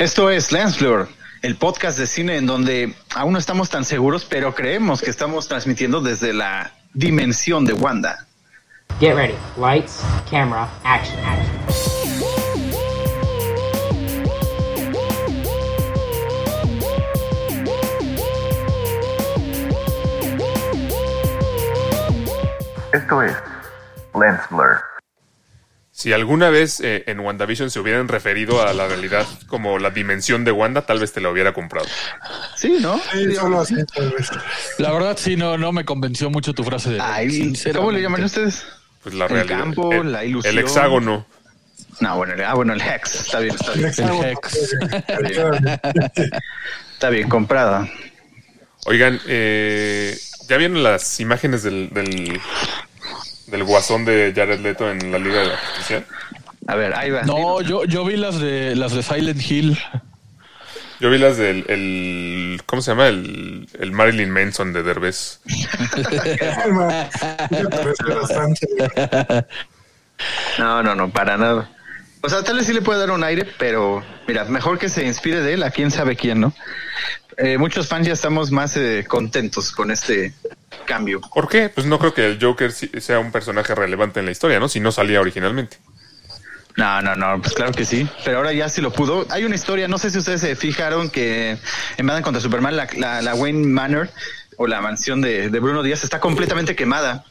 Esto es Lensfleur, el podcast de cine en donde aún no estamos tan seguros, pero creemos que estamos transmitiendo desde la dimensión de Wanda. Get ready. Lights, camera, action, action. Esto es Lens Blur. Si alguna vez eh, en WandaVision se hubieran referido a la realidad como la dimensión de Wanda, tal vez te lo hubiera comprado. Sí, ¿no? Sí, solo así, tal vez. La verdad, sí, no, no me convenció mucho tu frase de. Ay. ¿Cómo le llaman ustedes? Pues la El realidad. campo, el, la ilusión. el hexágono. No, bueno, el- ah, bueno, el Hex. Está bien, está El bien. hexágono, Hex. eh, Está bien, comprada. Oigan, eh, ¿ya vieron las imágenes del, del, del guasón de Jared Leto en la Liga de la Justicia? A ver, ahí va. No, yo, yo vi las de las de Silent Hill. Yo vi las del el, ¿cómo se llama? El, el Marilyn Manson de Derbez. No, no, no, para nada. O sea, tal vez sí le puede dar un aire, pero mira, mejor que se inspire de él a quién sabe quién, ¿no? Eh, muchos fans ya estamos más eh, contentos con este cambio. ¿Por qué? Pues no creo que el Joker sea un personaje relevante en la historia, ¿no? Si no salía originalmente. No, no, no, pues claro que sí. Pero ahora ya sí lo pudo. Hay una historia, no sé si ustedes se fijaron que en Batman contra Superman, la, la, la Wayne Manor o la mansión de, de Bruno Díaz está completamente quemada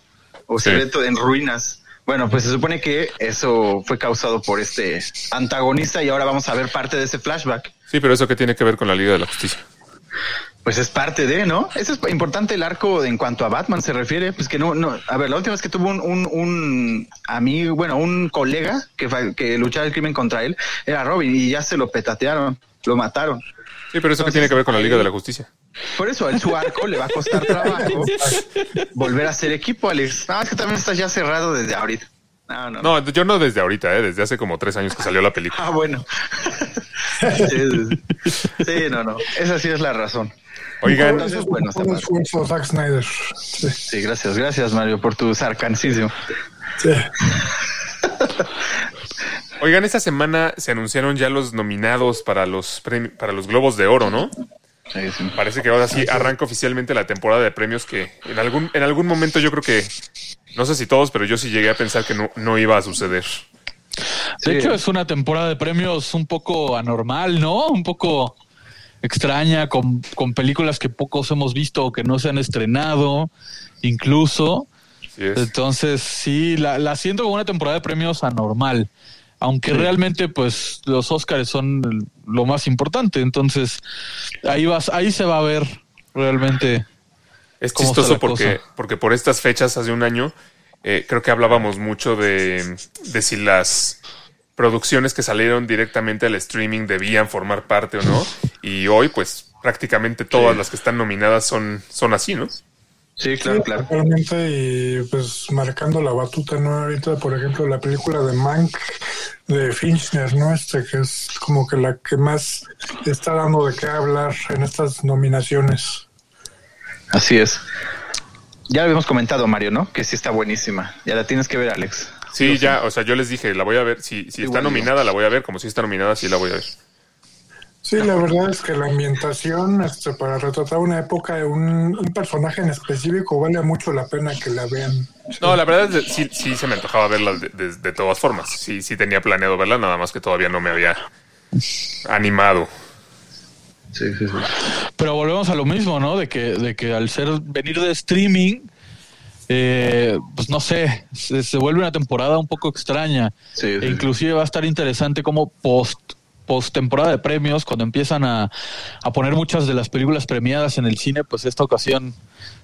o se ve en ruinas. Bueno, pues se supone que eso fue causado por este antagonista y ahora vamos a ver parte de ese flashback. Sí, pero eso qué tiene que ver con la Liga de la Justicia. Pues es parte de, ¿no? Eso es importante el arco en cuanto a Batman se refiere, pues que no, no, a ver, la última vez que tuvo un, un, un amigo, bueno, un colega que, que luchaba el crimen contra él era Robin y ya se lo petatearon, lo mataron. Sí, pero eso qué tiene que ver con la Liga de la Justicia. Por eso a él su arco le va a costar trabajo volver a ser equipo, Alex. No, es que también estás ya cerrado desde ahorita. No, no. No, yo no desde ahorita, ¿eh? desde hace como tres años que salió la película. Ah, bueno. sí, no, no. Esa sí es la razón. Oigan, Entonces, bueno, Un esfuerzo, Zack Snyder. Sí, Sí, gracias, gracias Mario por tu sarcancismo. sí. oigan, esta semana se anunciaron ya los nominados para los premi- para los Globos de Oro, ¿no? Sí, sí. Parece que ahora sí arranca oficialmente la temporada de premios que en algún en algún momento yo creo que no sé si todos, pero yo sí llegué a pensar que no, no iba a suceder. De Sí. hecho, es una temporada de premios un poco anormal, ¿no? Un poco extraña, con, con películas que pocos hemos visto o que no se han estrenado, incluso. Entonces, sí, la, la siento como una temporada de premios anormal. Aunque realmente, pues, los Oscars son lo más importante. Entonces, ahí vas, ahí se va a ver realmente. Es ¿Cómo está chistoso la porque, cosa? porque por estas fechas hace un año eh, creo que hablábamos mucho de, de si las producciones que salieron directamente al streaming debían formar parte o no. Y hoy, pues prácticamente todas las que están nominadas son, son así, ¿no? Sí, claro, Sí, claro. Totalmente y pues marcando la batuta, ¿no? Ahorita, por ejemplo, la película de Mank de Finchner, ¿no? Este que es como que la que más está dando de qué hablar en estas nominaciones. Así es. Ya lo habíamos comentado, Mario, ¿no? Que sí está buenísima. Ya la tienes que ver, Alex. Sí, ya, o sea, yo les dije, la voy a ver. Si, si está Igual nominada, la voy a ver. Como si está nominada, sí la voy a ver. Sí, la verdad es que la ambientación, este, para retratar una época de un, un personaje en específico, vale mucho la pena que la vean. No, la verdad es que sí, sí se me antojaba verla de, de- de todas formas. Sí, sí tenía planeado verla, nada más que todavía no me había animado. Sí, sí, sí. Pero volvemos a lo mismo, ¿no? De que, de que al ser venir de streaming, eh, pues no sé, se, se vuelve una temporada un poco extraña. Sí, sí, E inclusive va a estar interesante como post post temporada de premios, cuando empiezan a, a poner muchas de las películas premiadas en el cine, pues esta ocasión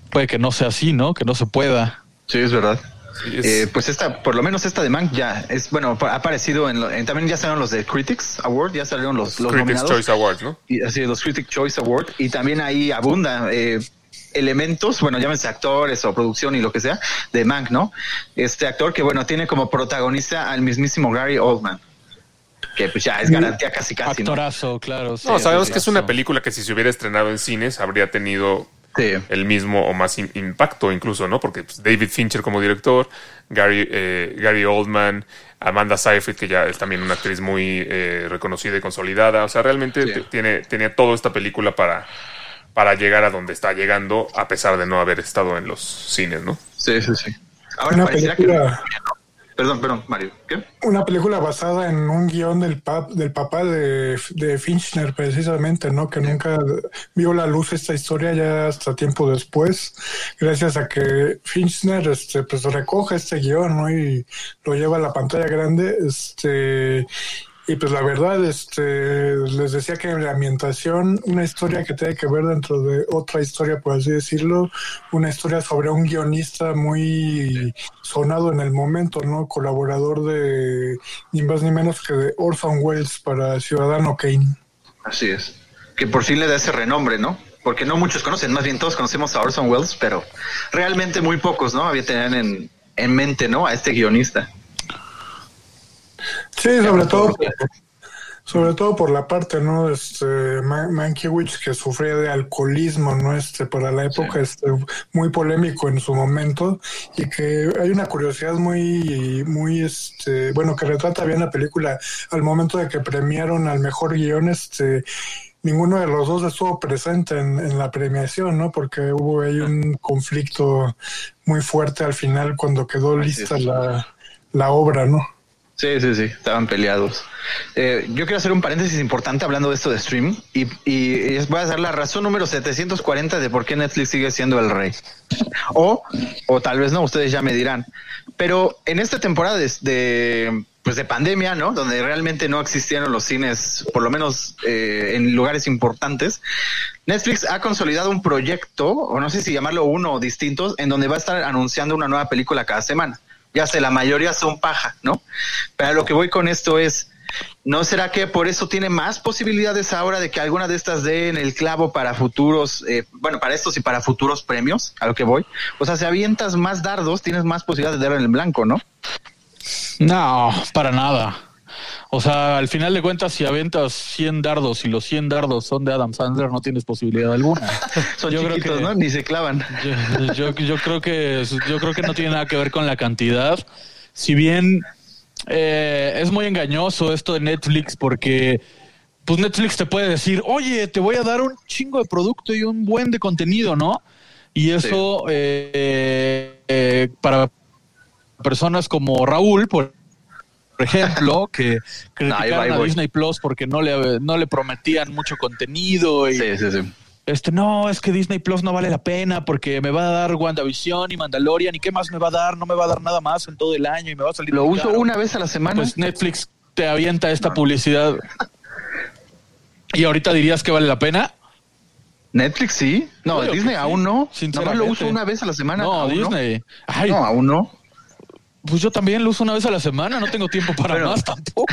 puede que no sea así, ¿no? Que no se pueda. Sí, es verdad. Sí, es- Eh, pues esta, por lo menos esta de Mank ya es, bueno, ha aparecido en, lo- en- también ya salieron los de Critics Award, ya salieron los, los Critics nominados. Choice Awards, ¿no? Y así, los Critic Choice Award. Y también ahí abunda eh, elementos, bueno, llámense actores o producción y lo que sea, de Mank, ¿no? Este actor que, bueno, tiene como protagonista al mismísimo Gary Oldman. Que pues ya es garantía casi casi, ¿no? Actorazo, claro. sí, No, sabemos que es una película que si se hubiera estrenado en cines habría tenido Sí. el mismo o más im- impacto incluso, ¿no? Porque pues, David Fincher como director, Gary, eh, Gary Oldman, Amanda Seyfried, que ya es también una actriz muy eh, reconocida y consolidada. O sea, realmente Sí. tiene, tenía toda esta película para, para llegar a donde está llegando, a pesar de no haber estado en los cines, ¿no? Sí, sí, sí. Ahora Una pareciera que... película- Perdón, perdón, Mario. ¿Qué? Una película basada en un guion del, del papá de, de Finchner, precisamente, ¿no? Que nunca vio la luz esta historia ya hasta tiempo después, gracias a que Finchner este, pues, recoge este guion, ¿no? Y lo lleva a la pantalla grande. Este, y pues la verdad, este, les decía que la ambientación, una historia que tiene que ver dentro de otra historia, por así decirlo, una historia sobre un guionista muy sonado en el momento, ¿no? Colaborador de ni más ni menos que de Orson Welles para Ciudadano Kane. Así es. Que por fin le da ese renombre, ¿no? Porque no muchos conocen, más bien todos conocemos a Orson Welles, pero realmente muy pocos, ¿no? Había tenían en, en mente, ¿no? A este guionista. Sí, sobre todo, sobre todo por la parte, ¿no? Este Ma- Mankiewicz que sufría de alcoholismo, ¿no? Este, para la época, este, muy polémico en su momento y que hay una curiosidad muy, muy, este, bueno, que retrata bien la película al momento de que premiaron al mejor guion, este, ninguno de los dos estuvo presente en, en la premiación, ¿no? Porque hubo ahí un conflicto muy fuerte al final cuando quedó lista la, la obra, ¿no? Sí, sí, sí, estaban peleados. Eh, yo quiero hacer un paréntesis importante hablando de esto de stream y, y voy a dar la razón número 740 de por qué Netflix sigue siendo el rey. O, o tal vez no, ustedes ya me dirán. Pero en esta temporada de, de, pues de pandemia, ¿no? Donde realmente no existieron los cines, por lo menos eh, en lugares importantes, Netflix ha consolidado un proyecto, o no sé si llamarlo uno o distintos, en donde va a estar anunciando una nueva película cada semana. Ya sé, la mayoría son paja, ¿no? Pero a lo que voy con esto es, ¿no será que por eso tiene más posibilidades ahora de que alguna de estas den el clavo para futuros, eh, bueno, para estos y para futuros premios? A lo que voy. O sea, si avientas más dardos, tienes más posibilidades de dar en el blanco, ¿no? No, para nada. O sea, al final de cuentas, si aventas 100 dardos y los 100 dardos son de Adam Sandler, no tienes posibilidad alguna. Son Yo creo que- ¿no? Ni se clavan. Yo, yo, yo creo que yo creo que no tiene nada que ver con la cantidad. Si bien eh, es muy engañoso esto de Netflix porque pues Netflix te puede decir, oye, te voy a dar un chingo de producto y un buen de contenido, ¿no? Y eso eh, eh, para personas como Raúl, por ejemplo, que criticaron ahí a voy. Disney Plus porque no le, no le prometían mucho contenido y Sí, sí, sí. este, no, es que Disney Plus no vale la pena porque me va a dar WandaVision y Mandalorian y qué más me va a dar, no me va a dar nada más en todo el año y me va a salir. Lo uso caro. una vez a la semana. Pues Netflix te avienta esta publicidad y ahorita dirías que vale la pena. Netflix sí. No, Disney aún no. Nomás sinceramente. lo uso una vez a la semana. No, aún Disney. Ay, No, aún no. Pues yo también lo uso una vez a la semana, no tengo tiempo para Bueno. más tampoco,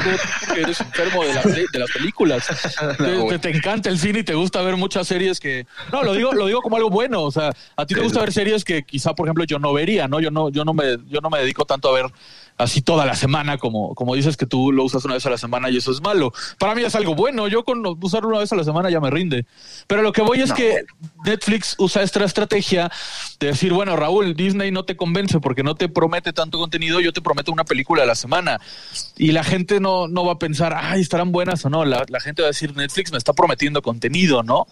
porque eres enfermo de, la peli- de las películas. te, te- te encanta el cine y te gusta ver muchas series que no lo digo lo digo como algo bueno, o sea, a ti te gusta ver series que quizá por ejemplo yo no vería, ¿no? Yo no yo no me yo no me dedico tanto a ver así toda la semana como como dices que tú lo usas una vez a la semana y eso es malo. Para mí es algo bueno, yo con usarlo una vez a la semana ya me rinde. Pero lo que voy es No. que Netflix usa esta estrategia de decir, bueno, Raúl, Disney no te convence porque no te promete tanto contenido, yo te prometo una película a la semana. Y la gente no, no va a pensar, ay, estarán buenas o no. La, la gente va a decir, Netflix me está prometiendo contenido, ¿no?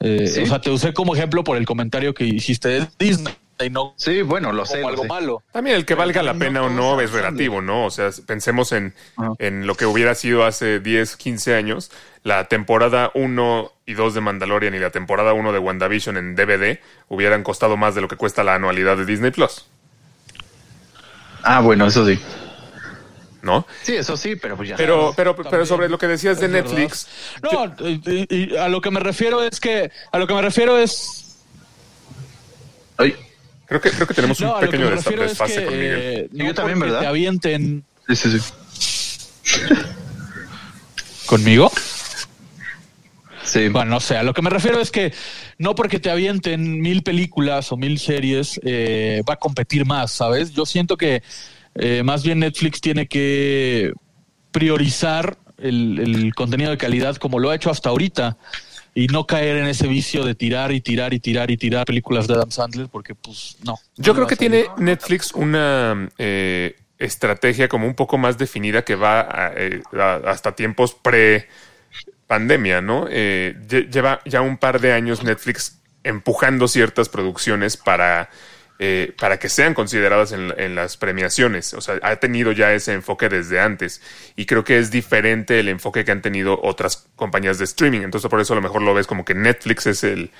Eh, Sí. O sea, te usé como ejemplo por el comentario que hiciste de Disney y no Sí, bueno, lo sé. lo algo sé. malo. También el que valga la no pena o no es relativo, ¿no? O sea, pensemos en, en lo que hubiera sido hace 10, 15 años. La temporada 1 y 2 de Mandalorian y la temporada 1 de WandaVision en DVD hubieran costado más de lo que cuesta la anualidad de Disney Plus, Ah, bueno, eso sí. ¿no? Sí, eso sí, pero pues ya. Pero, pero, pero sobre lo que decías de Netflix, No, y a lo que me refiero es que, a lo que me refiero es Ay, creo que, creo que tenemos No, un pequeño desfase que con Miguel. eh, Yo no también, porque ¿verdad? Te avienten sí, sí, sí. conmigo. Sí. Bueno, no sé, a lo que me refiero es que no porque te avienten mil películas o mil series eh, va a competir más, ¿sabes? Yo siento que eh, más bien Netflix tiene que priorizar el, el contenido de calidad como lo ha hecho hasta ahorita y no caer en ese vicio de tirar y tirar y tirar y tirar películas de Adam Sandler porque pues no. Yo no creo que tiene Netflix una, eh, estrategia como un poco más definida que va a, eh, a- hasta tiempos pre pandemia, ¿no? Eh, lle- lleva ya un par de años Netflix empujando ciertas producciones para, eh, para que sean consideradas en, las premiaciones. O sea, ha tenido ya ese enfoque desde antes. Y creo que es diferente el enfoque que han tenido otras compañías de streaming. Entonces, por eso a lo mejor lo ves como que Netflix es el,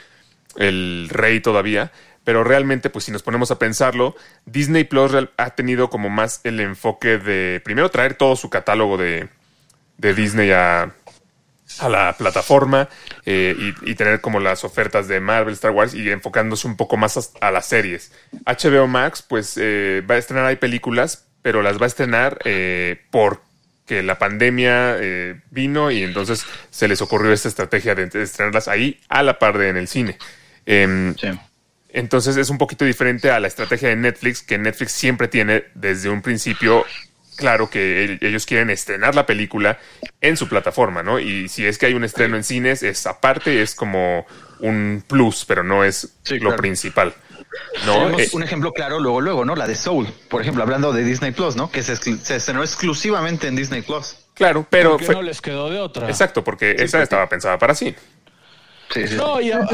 rey todavía. Pero realmente, pues si nos ponemos a pensarlo, Disney Plus ha tenido como más el enfoque de primero traer todo su catálogo de, de Disney a, a la plataforma eh, y, y tener como las ofertas de Marvel, Star Wars y enfocándose un poco más a las series. HBO Max, pues eh, va a estrenar ahí películas, pero las va a estrenar eh, porque la pandemia eh, vino y entonces se les ocurrió esta estrategia de estrenarlas ahí a la par de en el cine. Em, Sí. entonces es un poquito diferente a la estrategia de Netflix, que Netflix siempre tiene desde un principio claro que el- ellos quieren estrenar la película en su plataforma, ¿no? Y si es que hay un estreno en cines, es aparte, es como un plus, pero no es Sí, lo claro. principal. ¿no? Tenemos Eh, un ejemplo claro luego, luego, ¿no? La de Soul, por ejemplo, hablando de Disney Plus, ¿no? Que se, estrenó exclusivamente en Disney Plus. claro, pero fue- no les quedó de otra. exacto, porque esa estaba pensada para sí. Sí, sí. No, y a- a-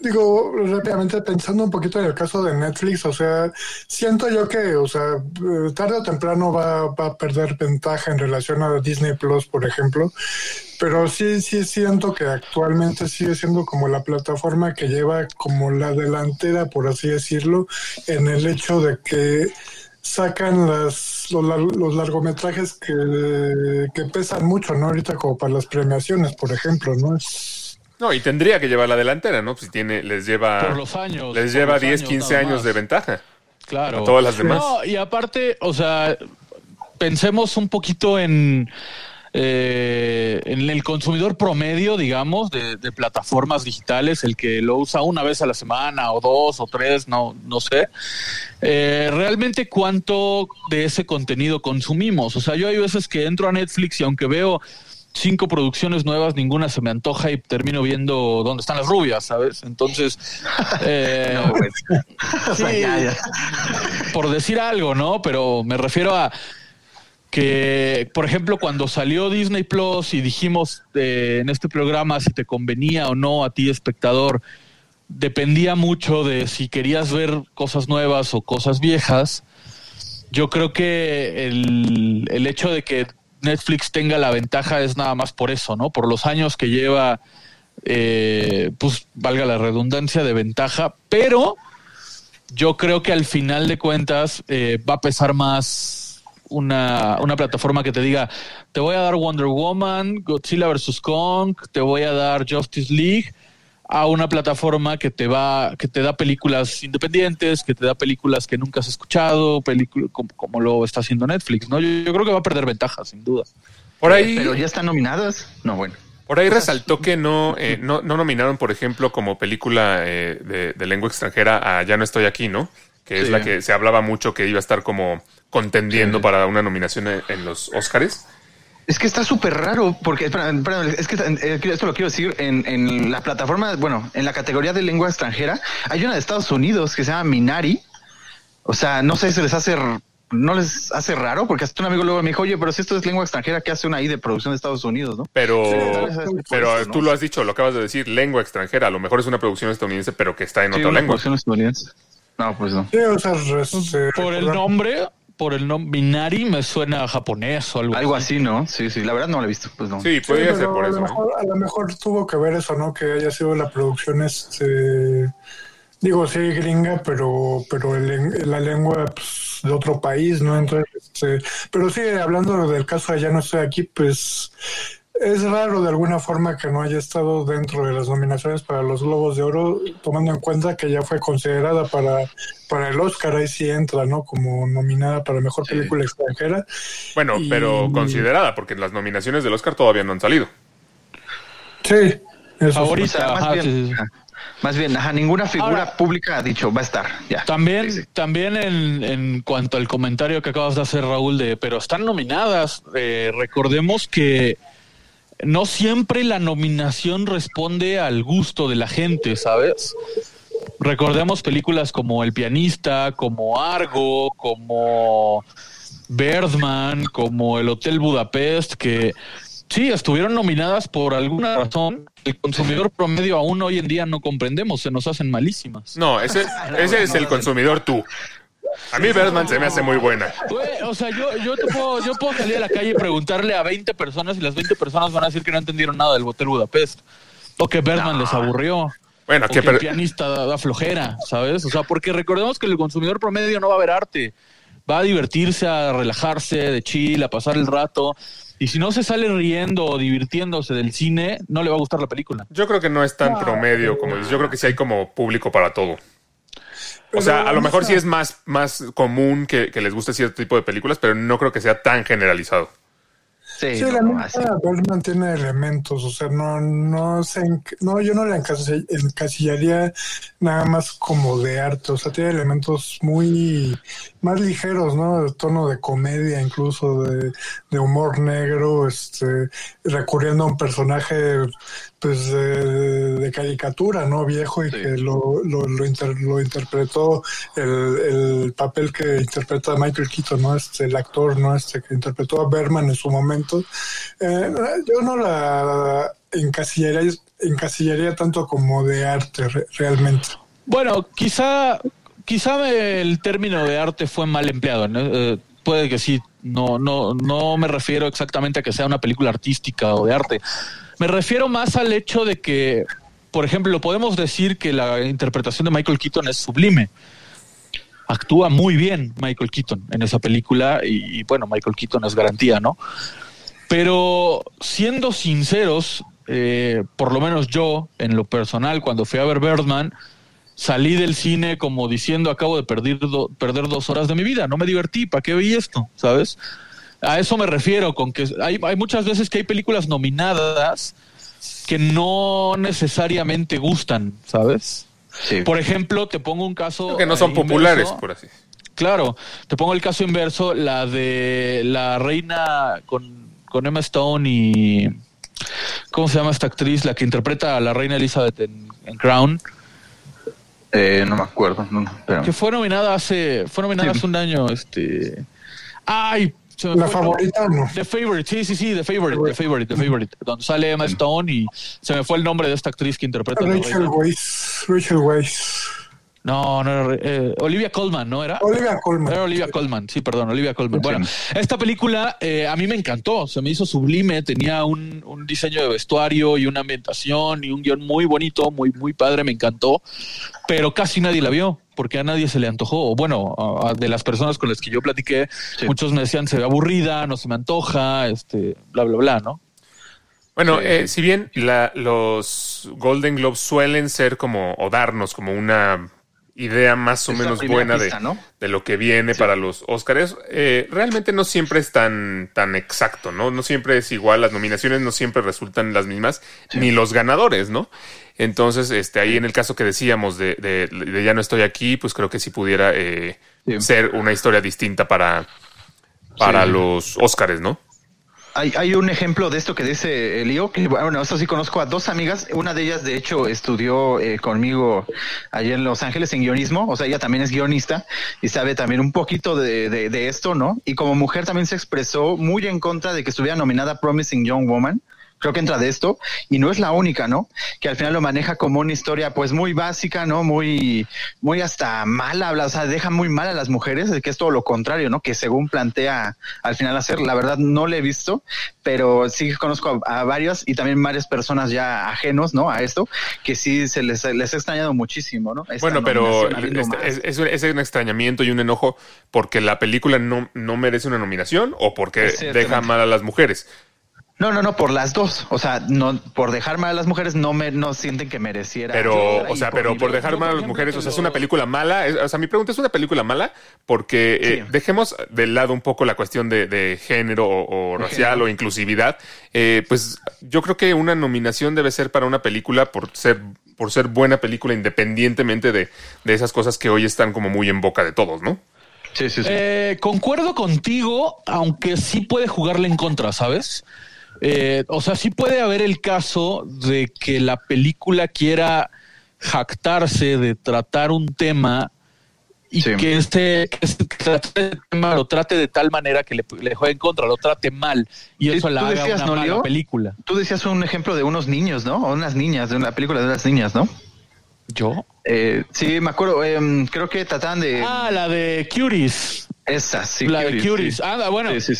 Digo, rápidamente pensando un poquito en el caso de Netflix, o sea, siento yo que, o sea, eh, tarde o temprano va, va a perder ventaja en relación a Disney Plus, por ejemplo, pero sí, sí siento que actualmente sigue siendo como la plataforma que lleva como la delantera, por así decirlo, en el hecho de que sacan las, los, los largometrajes que, que pesan mucho, ¿no? Ahorita como para las premiaciones, por ejemplo, ¿no? Es, No, y tendría que llevar la delantera, ¿no? Pues si tiene, les lleva, por los años. les lleva los 10, 15 nada años más. de ventaja. Claro. a todas las demás. No, y aparte, o sea, pensemos un poquito en, eh, en el consumidor promedio, digamos, de, de plataformas digitales, el que lo usa una vez a la semana o dos o tres, no, no sé. Eh, realmente cuánto de ese contenido consumimos. O sea, yo hay veces que entro a Netflix y aunque veo cinco producciones nuevas, ninguna se me antoja y termino viendo dónde están las rubias, ¿sabes? Entonces, eh, no, Sí. ya. por decir algo, ¿no? Pero me refiero a que, por ejemplo, cuando salió Disney Plus y dijimos eh, en este programa si te convenía o no a ti, espectador, dependía mucho de si querías ver cosas nuevas o cosas viejas. Yo creo que el, el hecho de que Netflix tenga la ventaja es nada más por eso, ¿no? Por los años que lleva, eh, pues valga la redundancia de ventaja, pero yo creo que al final de cuentas eh, va a pesar más una, una plataforma que te diga, te voy a dar Wonder Woman, Godzilla vs. Kong, te voy a dar Justice League, a una plataforma que te va, que te da películas independientes, que te da películas que nunca has escuchado, películas como, como lo está haciendo Netflix, ¿no? Yo, yo creo que va a perder ventaja, sin duda. Por ahí, Pero ya están nominadas. No, bueno. Por ahí resaltó que no, eh, no, no nominaron, por ejemplo, como película eh, de, de lengua extranjera a Ya no estoy aquí, ¿no? Que es Sí. la que se hablaba mucho que iba a estar como contendiendo Sí. para una nominación en, en los Oscars. Es que está súper raro, porque espera, espera, es que eh, esto lo quiero decir en, en la plataforma, bueno, en la categoría de lengua extranjera, hay una de Estados Unidos que se llama Minari. O sea, no sé si les hace, no les hace raro, porque hasta un amigo luego me dijo, oye, pero si esto es lengua extranjera, ¿qué hace una ahí de producción de Estados Unidos, no? Pero, pero tú lo has dicho, lo acabas de decir, lengua extranjera. A lo mejor es una producción estadounidense, pero que está en Sí, otra una lengua. producción estadounidense. No, pues no. sí, o sea, res- eh, Por el nombre, por el nombre Minari me suena a japonés o algo, Algo así, ¿no? Sí, sí, la verdad no lo he visto, pues no. Sí, Sí, podría ser por a eso. lo, ¿eh? mejor, a lo mejor tuvo que ver eso, ¿no? Que haya sido la producción, este, digo, sí, gringa, pero, pero el- la lengua pues, de otro país, ¿no? Entonces, este, pero sí, hablando del caso de Ya no estoy aquí, pues es raro de alguna forma que no haya estado dentro de las nominaciones para los Globos de Oro, tomando en cuenta que ya fue considerada para, para el Oscar, ahí sí entra, ¿no? Como nominada para Mejor Sí. Película Extranjera. Bueno, Y- pero considerada, porque las nominaciones del Oscar todavía no han salido. Sí, eso. Ahorita, más ajá, bien, sí, sí. ajá. más bien, ajá, ninguna figura Ahora- pública ha dicho va a estar. Ya. También, Sí, sí. también en, en cuanto al comentario que acabas de hacer, Raúl, de pero están nominadas. eh, recordemos que no siempre la nominación responde al gusto de la gente, ¿sabes? recordemos películas como El pianista, como Argo, como Birdman, como El Hotel Budapest, que sí, estuvieron nominadas por alguna razón. El consumidor promedio aún hoy en día no comprendemos, se nos hacen malísimas. No, ese, ese es el consumidor tú. A mí Birdman se me hace muy buena. Güey, o sea, yo, yo, te puedo, yo puedo salir a la calle y preguntarle a 20 personas y las 20 personas van a decir que no entendieron nada del Hotel Budapest. O que Birdman les aburrió. Bueno, O que que el pianista da, da flojera, ¿sabes? O sea, porque recordemos que el consumidor promedio no va a ver arte. Va a divertirse, a relajarse, de chill, a pasar el rato. Y si no se sale riendo o divirtiéndose del cine, no le va a gustar la película. yo creo que no es tan promedio como dices. Yo creo que sí hay como público para todo. O sea, a lo mejor sí es más, más común que, que les guste cierto tipo de películas, pero no creo que sea tan generalizado. Sí, Sí, no, la no, neta, así. Birdman tiene elementos, o sea, no, no sé, enc- no, yo no la encasi- encasillaría nada más como de arte, o sea, tiene elementos muy más ligeros, ¿no? De tono de comedia, incluso de, de humor negro, este, recurriendo a un personaje, pues, de, de caricatura, ¿no? Viejo y Sí. que lo, lo, lo, inter- lo interpretó el, el papel que interpreta Michael Keaton, ¿no? Este, el actor, ¿no? Este, que interpretó a Berman en su momento. Eh, yo no la encasillaría, encasillaría tanto como de arte re- realmente. Bueno, quizá, quizá el término de arte fue mal empleado. ¿no? Eh, puede que sí. No, no, no me refiero exactamente a que sea una película artística o de arte. Me refiero más al hecho de que, por ejemplo, podemos decir que la interpretación de Michael Keaton es sublime. Actúa muy bien Michael Keaton en esa película y, bueno, Michael Keaton es garantía, ¿no? Pero siendo sinceros, eh, por lo menos yo, en lo personal, cuando fui a ver Birdman, salí del cine como diciendo acabo de perder, perder dos horas de mi vida, no me divertí, ¿para qué vi esto? ¿Sabes? A eso me refiero, con que hay, hay muchas veces que hay películas nominadas que no necesariamente gustan, ¿sabes? Sí. Por ejemplo, te pongo un caso... Que no son eh, populares, por así. Claro, te pongo el caso inverso, la de la reina con, con Emma Stone y... ¿Cómo se llama esta actriz? La que interpreta a la reina Elizabeth en, en Crown, Eh, no me acuerdo. No, pero... que fue nominada hace, fue nominada Sí. hace un año, este... ¡Ay! La fue favorita no. The Favorite, sí, sí, sí, The Favorite, The Favorite, The Favorite, donde sale Emma Stone y se me fue el nombre de esta actriz que interpreta Rachel. Weisz, Rachel Weisz. No, no era, eh, Olivia Colman, ¿no era? Olivia Colman. Era Olivia Colman, sí, perdón, Olivia Colman. Sí. Bueno, esta película eh, a mí me encantó, se me hizo sublime, tenía un, un diseño de vestuario y una ambientación y un guion muy bonito, muy, muy padre, me encantó, pero casi nadie la vio porque a nadie se le antojó. Bueno, a- a- de las personas con las que yo platiqué, Sí. muchos me decían se ve aburrida, no se me antoja, este, bla, bla, bla, ¿no? Bueno, Sí, eh, si bien la- los Golden Globes suelen ser como, o darnos como una idea más o Es menos buena pista, de, ¿no? de lo que viene para los Oscars, eh, realmente no siempre es tan, tan exacto, ¿no? No siempre es igual, las nominaciones no siempre resultan las mismas, ni los ganadores, ¿no? Entonces, este, ahí en el caso que decíamos de, de- de Ya no estoy aquí, pues creo que sí pudiera eh, Sí. ser una historia distinta para, para los Oscars, ¿no? Hay, hay un ejemplo de esto que dice Elio, que bueno, eso sí conozco a dos amigas, una de ellas de hecho estudió eh, conmigo allá en Los Ángeles en guionismo, o sea, ella también es guionista y sabe también un poquito de, de, de esto, ¿no? Y como mujer también se expresó muy en contra de que estuviera nominada Promising Young Woman, creo que entra de esto, y no es la única, ¿no? Que al final lo maneja como una historia pues muy básica, ¿no? Muy, muy hasta mala, habla, o sea, deja muy mal a las mujeres, que es todo lo contrario, ¿no? Que según plantea al final hacer, la verdad no le he visto, pero sí conozco a, a varios y también varias personas ya ajenos, ¿no? A esto, que sí se les, les ha extrañado muchísimo, ¿no? Esta Bueno, pero es, es un- es un extrañamiento y un enojo porque la película no, no merece una nominación o porque deja mal a las mujeres. No, no, no, por las dos. O sea, no, por dejar mal a las mujeres no me, no sienten que mereciera. Pero, o sea, pero por dejar mal a las mujeres, o sea, es una película mala. Es- o sea, mi pregunta es una película mala porque eh, dejemos de lado un poco la cuestión de, de género o, o De racial género. o inclusividad. Eh, pues yo creo que una nominación debe ser para una película por ser por ser buena película independientemente de, de esas cosas que hoy están como muy en boca de todos, ¿no? Sí, sí, sí. Eh, concuerdo contigo, aunque sí puede jugarle en contra, ¿sabes? Eh, o sea, sí puede haber el caso de que la película quiera jactarse de tratar un tema y Sí. que este, este tema lo trate de tal manera que le, le juegue en contra, lo trate mal y eso la haga decías, una ¿no, mala Leo? película. Tú decías un ejemplo de unos niños, ¿no? O unas niñas, de una película de unas niñas, ¿no? ¿Yo? Eh, sí, me acuerdo. em, creo que trataban de Ah, la de Curies. Esas, sí. la de sí. Ah, bueno, Sí, sí,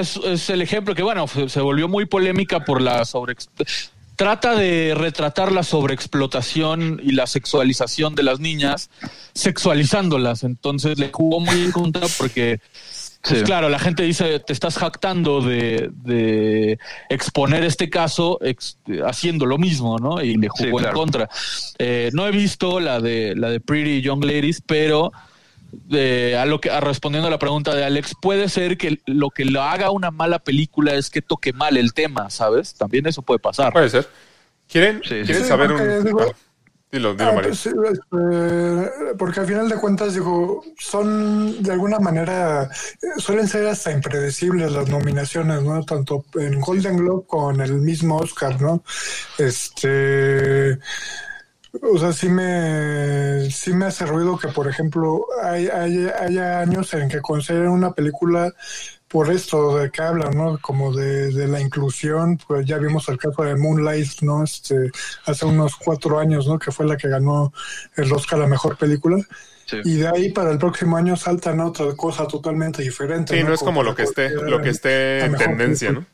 es, es el ejemplo que, bueno, se, volvió muy polémica por la sobre... Trata de retratar la sobreexplotación y la sexualización de las niñas, sexualizándolas. Entonces le jugó muy en contra porque, pues Sí. claro, la gente dice, te estás jactando de, de exponer este caso ex- haciendo lo mismo, ¿no? Y le jugó Sí, en contra. Eh, no he visto la de, la de Pretty Young Ladies, pero de, a lo que a- respondiendo a la pregunta de Alex, puede ser que lo que lo haga una mala película es que toque mal el tema, ¿sabes? También eso puede pasar. Puede ser. ¿Quieren, Sí, ¿quieren sí, saber porque un...? digo- ah, dilo, dilo, Ah, Mario. pues sí, este, porque al final de cuentas, digo, son de alguna manera, eh, suelen ser hasta impredecibles las nominaciones, ¿no? Tanto en Golden Globe como en el mismo Oscar, ¿no? Este, o sea, sí me, sí me hace ruido que, por ejemplo, hay, hay, haya años en que consideren una película por esto de que hablan, ¿no? Como de, de la inclusión, pues ya vimos el caso de Moonlight, ¿no? Este, hace unos cuatro años, ¿no? Que fue la que ganó el Oscar a la mejor película. Sí. Y de ahí para el próximo año saltan a otra cosa totalmente diferente. Sí, no es como lo que esté, lo que esté en tendencia, película. ¿no?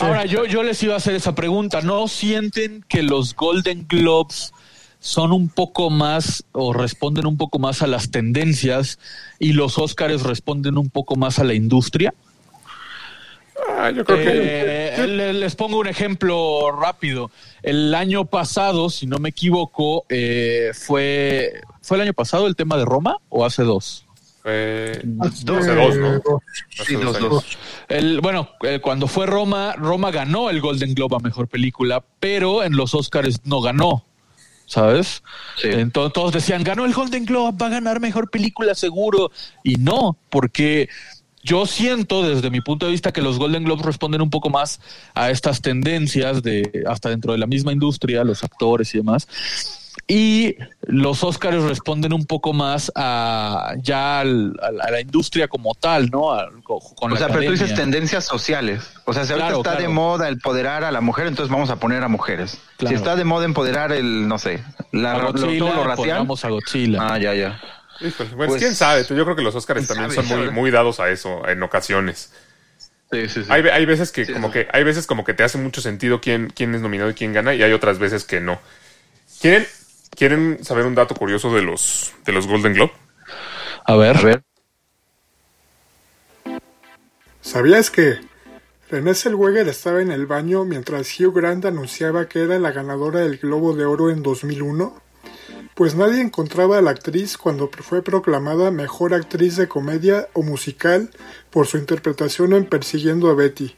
Ahora, yo, yo les iba a hacer esa pregunta. ¿No sienten que los Golden Globes son un poco más o responden un poco más a las tendencias y los Oscars responden un poco más a la industria? Ah, yo creo que... Eh, le- les pongo un ejemplo rápido. El año pasado, si no me equivoco, eh, fue fue el año pasado el tema de Roma o hace dos. Fue Hace hace dos, ¿no? Sí, dos los años. dos. El, bueno, eh, cuando fue Roma, Roma ganó el Golden Globe a mejor película, pero en los Oscars no ganó. ¿Sabes? Sí. Entonces todos decían, ganó el Golden Globe, va a ganar mejor película seguro. Y no, porque yo siento desde mi punto de vista que los Golden Globes responden un poco más a estas tendencias de hasta dentro de la misma industria, los actores y demás. Y los Oscars responden un poco más a ya al- a, la- a la industria como tal, ¿no? Con O la sea, pero tú dices tendencias sociales. O sea, si ahorita Claro, está de moda empoderar a la mujer, entonces vamos a poner a mujeres. Claro. Si está de moda empoderar el, no sé, la, A lo, Godzilla, todo lo racial. a Godzilla. Ah, ya, ya. Híjole, bueno, Pues, quién sabe, yo creo que los Oscars quién también sabe, son muy, dados a eso en ocasiones. Sí, sí, sí. Hay, hay veces que Sí, como que hay veces como que te hace mucho sentido quién, quién es nominado y quién gana y hay otras veces que no. ¿Quieren, quieren saber un dato curioso de los de los Golden Globe? A ver. A ver. ¿Sabías que Renée Zellweger estaba en el baño mientras Hugh Grant anunciaba que era la ganadora del Globo de Oro en 2001? Pues nadie encontraba a la actriz cuando fue proclamada mejor actriz de comedia o musical por su interpretación en Persiguiendo a Betty.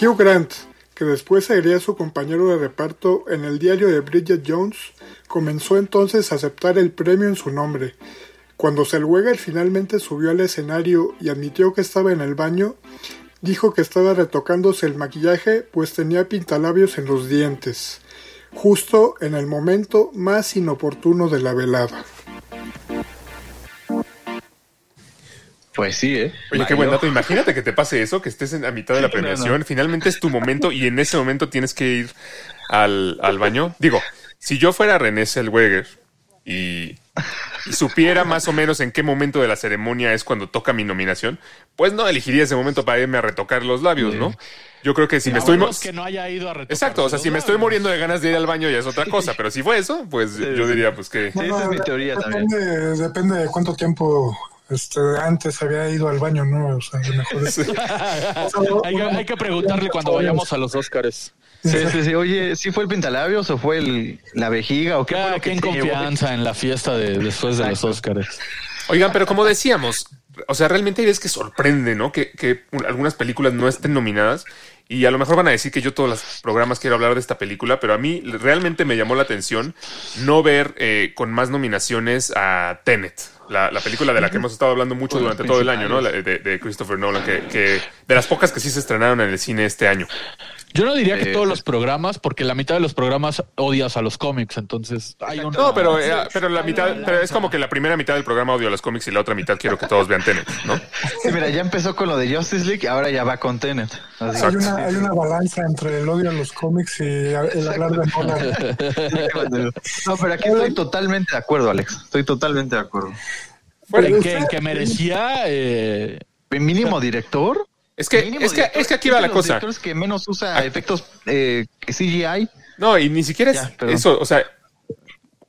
Hugh Grant, que después sería su compañero de reparto en el diario de Bridget Jones, comenzó entonces a aceptar el premio en su nombre. Cuando Zellweger finalmente subió al escenario y admitió que estaba en el baño, dijo que estaba retocándose el maquillaje pues tenía pintalabios en los dientes, justo en el momento más inoportuno de la velada. Pues sí, ¿eh? Oye, qué buen dato. Imagínate que te pase eso, que estés en la mitad de la no, premiación, finalmente es tu momento y en ese momento tienes que ir al, al baño. Digo, si yo fuera René Zellweger y, y supiera más o menos en qué momento de la ceremonia es cuando toca mi nominación, pues no elegiría ese momento para irme a retocar los labios, ¿no? Yo creo que si me estoy... mo- que no haya ido a Exacto, o sea, si me estoy muriendo de ganas de ir al baño ya es otra cosa, pero si fue eso, pues yo diría pues que... Sí, esa es mi teoría también. depende, depende de cuánto tiempo este, antes había ido al baño, ¿no? O sea, a lo mejor es- hay, que, hay que preguntarle cuando vayamos a los Oscars. Sí, sí, sí. Oye, ¿sí fue el pintalabios o fue el, la vejiga o qué fue lo que llevó? confianza en la fiesta de después de los Oscars. Oigan, pero como decíamos, o sea, realmente hay veces que sorprende, ¿no? Que, que un- algunas películas no estén nominadas Y a lo mejor van a decir que yo todos los programas quiero hablar de esta película, pero a mí realmente me llamó la atención no ver eh, con más nominaciones a Tenet, la, la película de la que hemos estado hablando mucho durante todo el año, ¿no? De, de Christopher Nolan, que, que de las pocas que sí se estrenaron en el cine este año. Yo no diría que Eh, todos los programas, porque la mitad de los programas odias a los cómics, entonces hay un... No, pero, eh, pero la mitad, pero es como que la primera mitad del programa odio a los cómics y la otra mitad quiero que todos vean Tenet, ¿no? Sí, mira, ya empezó con lo de Justice League, ahora ya va con Tenet. Así. Hay una, hay una balanza entre el odio a los cómics y el hablar de Nolan. No, pero aquí estoy totalmente de acuerdo, Alex. Estoy totalmente de acuerdo. en, que, en que merecía... eh, Mínimo director. Es que, Mínimo es que, director. es que aquí va la los cosa. directores que menos usa efectos eh, CGI. No, y ni siquiera es Ya, eso, o sea,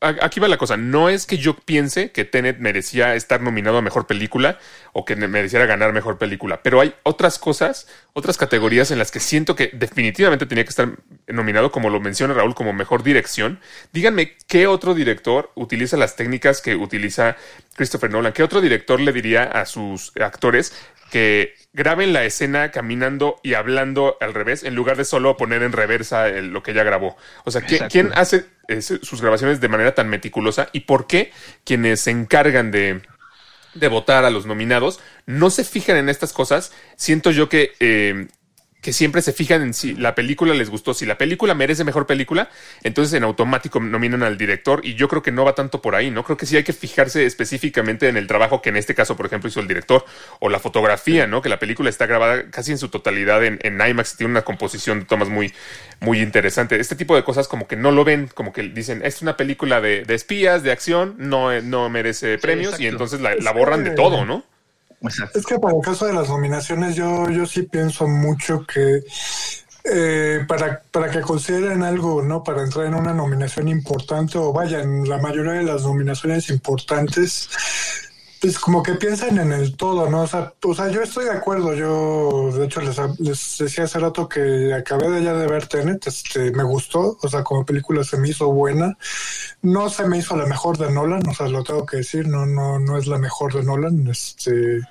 aquí va la cosa, no es que yo piense que Tenet merecía estar nominado a mejor película o que mereciera ganar mejor película, pero hay otras cosas, otras categorías en las que siento que definitivamente tenía que estar nominado, como lo menciona Raúl, como mejor dirección. Díganme qué otro director utiliza las técnicas que utiliza Christopher Nolan, qué otro director le diría a sus actores que graben la escena caminando y hablando al revés en lugar de solo poner en reversa el- lo que ya grabó. O sea, ¿qui- Exacto. ¿quién hace su- sus grabaciones de manera tan meticulosa y por qué quienes se encargan de, de votar a los nominados no se fijan en estas cosas? Siento yo que, eh, que siempre se fijan en si la película les gustó. Si la película merece mejor película, entonces en automático nominan al director y yo creo que no va tanto por ahí, ¿no? Creo que sí hay que fijarse específicamente en el trabajo que en este caso, por ejemplo, hizo el director o la fotografía, ¿no? Que la película está grabada casi en su totalidad en, en IMAX y tiene una composición de tomas muy, muy interesante. Este tipo de cosas como que no lo ven, como que dicen, es una película de, de espías, de acción, no, eh, no merece premios y entonces la, la borran de todo, ¿no? Es que para el caso de las nominaciones, yo, yo sí pienso mucho que eh, para, para que consideren algo, ¿no? Para entrar en una nominación importante, o vaya, en la mayoría de las nominaciones importantes, pues como que piensan en el todo, ¿no? O sea, o sea yo estoy de acuerdo, yo de hecho les, les decía hace rato que acabé de ya de ver Tenet, este, me gustó, o sea, como película se me hizo buena, no se me hizo la mejor de Nolan, o sea, lo tengo que decir, no, no, no es la mejor de Nolan, este,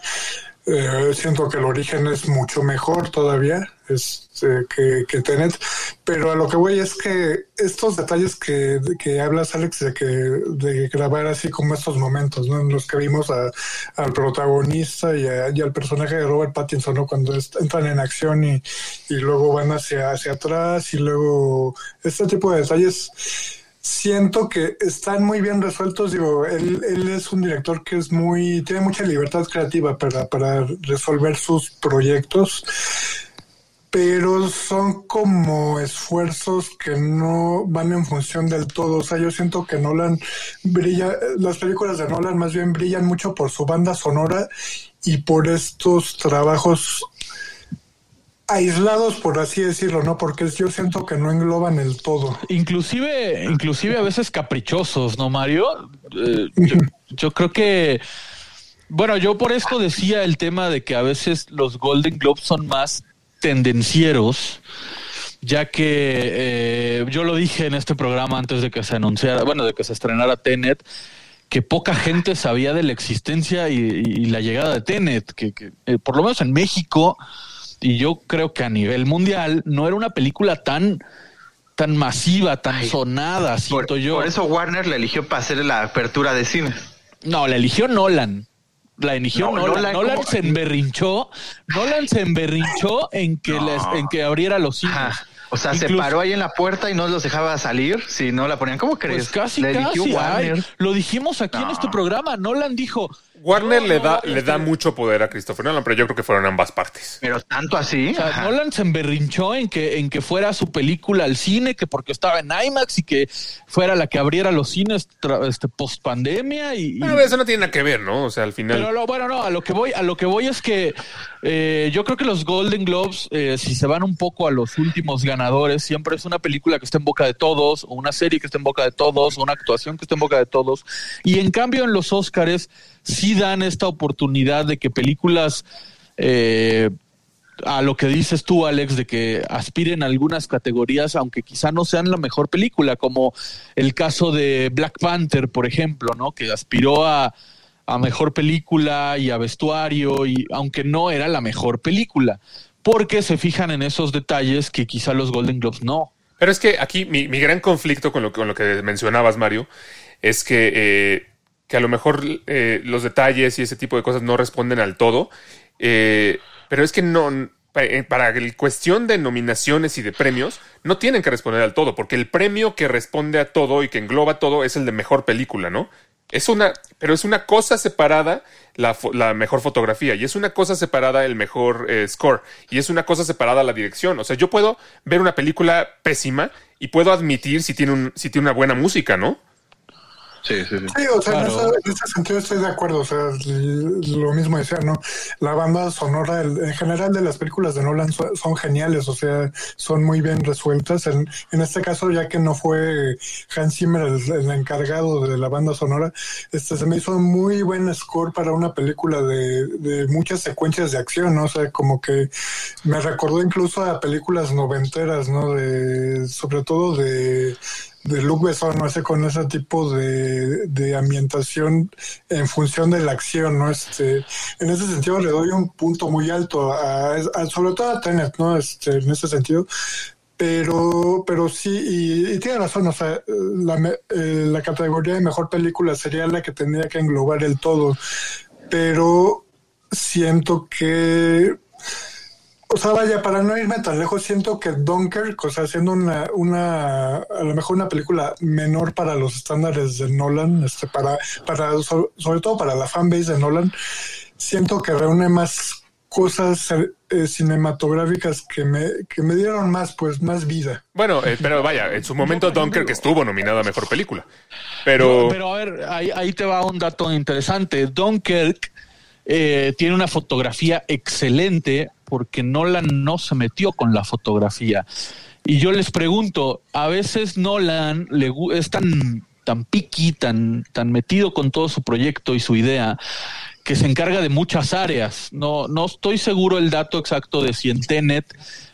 eh, siento que el origen es mucho mejor todavía este, que, que Tenet, pero a lo que voy es que estos detalles que, que hablas, Alex, de que de grabar así como estos momentos, ¿no? En los que vimos al protagonista y, a- y al personaje de Robert Pattinson, ¿no? Cuando entran en acción y, y luego van hacia, hacia atrás y luego este tipo de detalles siento que están muy bien resueltos. Digo, él, él es un director que es muy, tiene mucha libertad creativa para, para resolver sus proyectos, pero son como esfuerzos que no van en función del todo. O sea, yo siento que Nolan brilla, las películas de Nolan más bien brillan mucho por su banda sonora y por estos trabajos aislados, por así decirlo, ¿no? Porque yo siento que no engloban el todo. inclusive, inclusive a veces caprichosos, ¿no, Mario? Eh, yo, yo creo que, bueno, yo por esto decía el tema de que a veces los Golden Globes son más tendencieros, ya que eh, yo lo dije en este programa antes de que se anunciara, bueno, de que se estrenara Tenet, que poca gente sabía de la existencia y, y la llegada de Tenet, que, que, eh, por lo menos en México, y yo creo que a nivel mundial, no era una película tan tan masiva, tan Ay, sonada, Por, siento yo. por eso Warner la eligió para hacer la apertura de cine. No, la eligió Nolan. La eligió No, Nolan. Nolan, se emberrinchó. Nolan se emberrinchó en que No. les- en que abriera los cines. Ajá. O sea, se paró ahí en la puerta y no los dejaba salir si no la ponían. ¿Cómo crees? Pues casi, ay, lo dijimos aquí en este programa. Nolan dijo. Warner le da, le da mucho poder a Christopher Nolan, pero yo creo que fueron ambas partes. Pero tanto así. O sea, Ajá. Nolan se emberrinchó en que, en que fuera su película al cine, que porque estaba en IMAX y que fuera la que abriera los cines este, post pandemia y, y- Bueno, eso no tiene nada que ver, ¿no? O sea, al final. Pero lo- bueno, no, a lo que voy, a lo que voy es que eh, yo creo que los Golden Globes, eh, si se van un poco a los últimos ganadores, siempre es una película que está en boca de todos, o una serie que está en boca de todos, o una actuación que está en boca de todos. Y en cambio en los Oscars sí dan esta oportunidad de que películas eh, a lo que dices tú, Alex, de que aspiren a algunas categorías, aunque quizá no sean la mejor película, como el caso de Black Panther, por ejemplo, ¿no? Que aspiró a, a mejor película y a vestuario, y aunque no era la mejor película. porque se fijan en esos detalles que quizá los Golden Globes no. Pero es que aquí mi, mi gran conflicto con lo, con lo que mencionabas, Mario, es que, eh, que a lo mejor eh, los detalles y ese tipo de cosas no responden al todo. eh, pero es que no, eh, para el cuestión de nominaciones y de premios, no tienen que responder al todo, porque el premio que responde a todo y que engloba todo es el de mejor película, ¿no? Es una, pero es una cosa separada la, mejor fotografía y es una cosa separada el mejor score y es una cosa separada la dirección. O sea, yo puedo ver una película pésima y puedo admitir si tiene, un, si tiene una buena música, ¿no? Sí, sí, sí. Sí, o sea, en, ese, en ese sentido estoy de acuerdo. O sea, lo mismo decía, ¿no? La banda sonora, el- en general de las películas de Nolan son, son geniales, o sea, son muy bien resueltas. En, en este caso, ya que no fue Hans Zimmer el, el encargado de la banda sonora, este se me hizo un muy buen score para una película de, de muchas secuencias de acción, ¿no? O sea, como que me recordó incluso a películas noventeras, ¿no? De, sobre todo de de Luc Besson, sé, con ese tipo de, de ambientación en función de la acción, ¿no? Este, en ese sentido le doy un punto muy alto, a, sobre todo a Tenet, ¿no? Este, en ese sentido. Pero, pero sí, y, tiene razón, o sea, la, eh, la categoría de mejor película sería la que tendría que englobar el todo, pero siento que o sea, vaya, para no irme tan lejos, siento que Dunkirk, o sea, siendo una, una, a lo mejor una película menor para los estándares de Nolan, este, para, para, so- sobre todo para la fanbase de Nolan, siento que reúne más cosas eh, cinematográficas que me, que me dieron más, pues, más vida. Bueno, eh, pero vaya, en su momento Dunkirk estuvo nominado a mejor película. Pero, Pero a ver, ahí, ahí te va un dato interesante. Dunkirk eh, tiene una fotografía excelente porque Nolan no se metió con la fotografía. Y yo les pregunto, a veces Nolan le, es tan, tan piqui, tan, tan metido con todo su proyecto y su idea, que se encarga de muchas áreas. No, no estoy seguro el dato exacto de si en Tenet,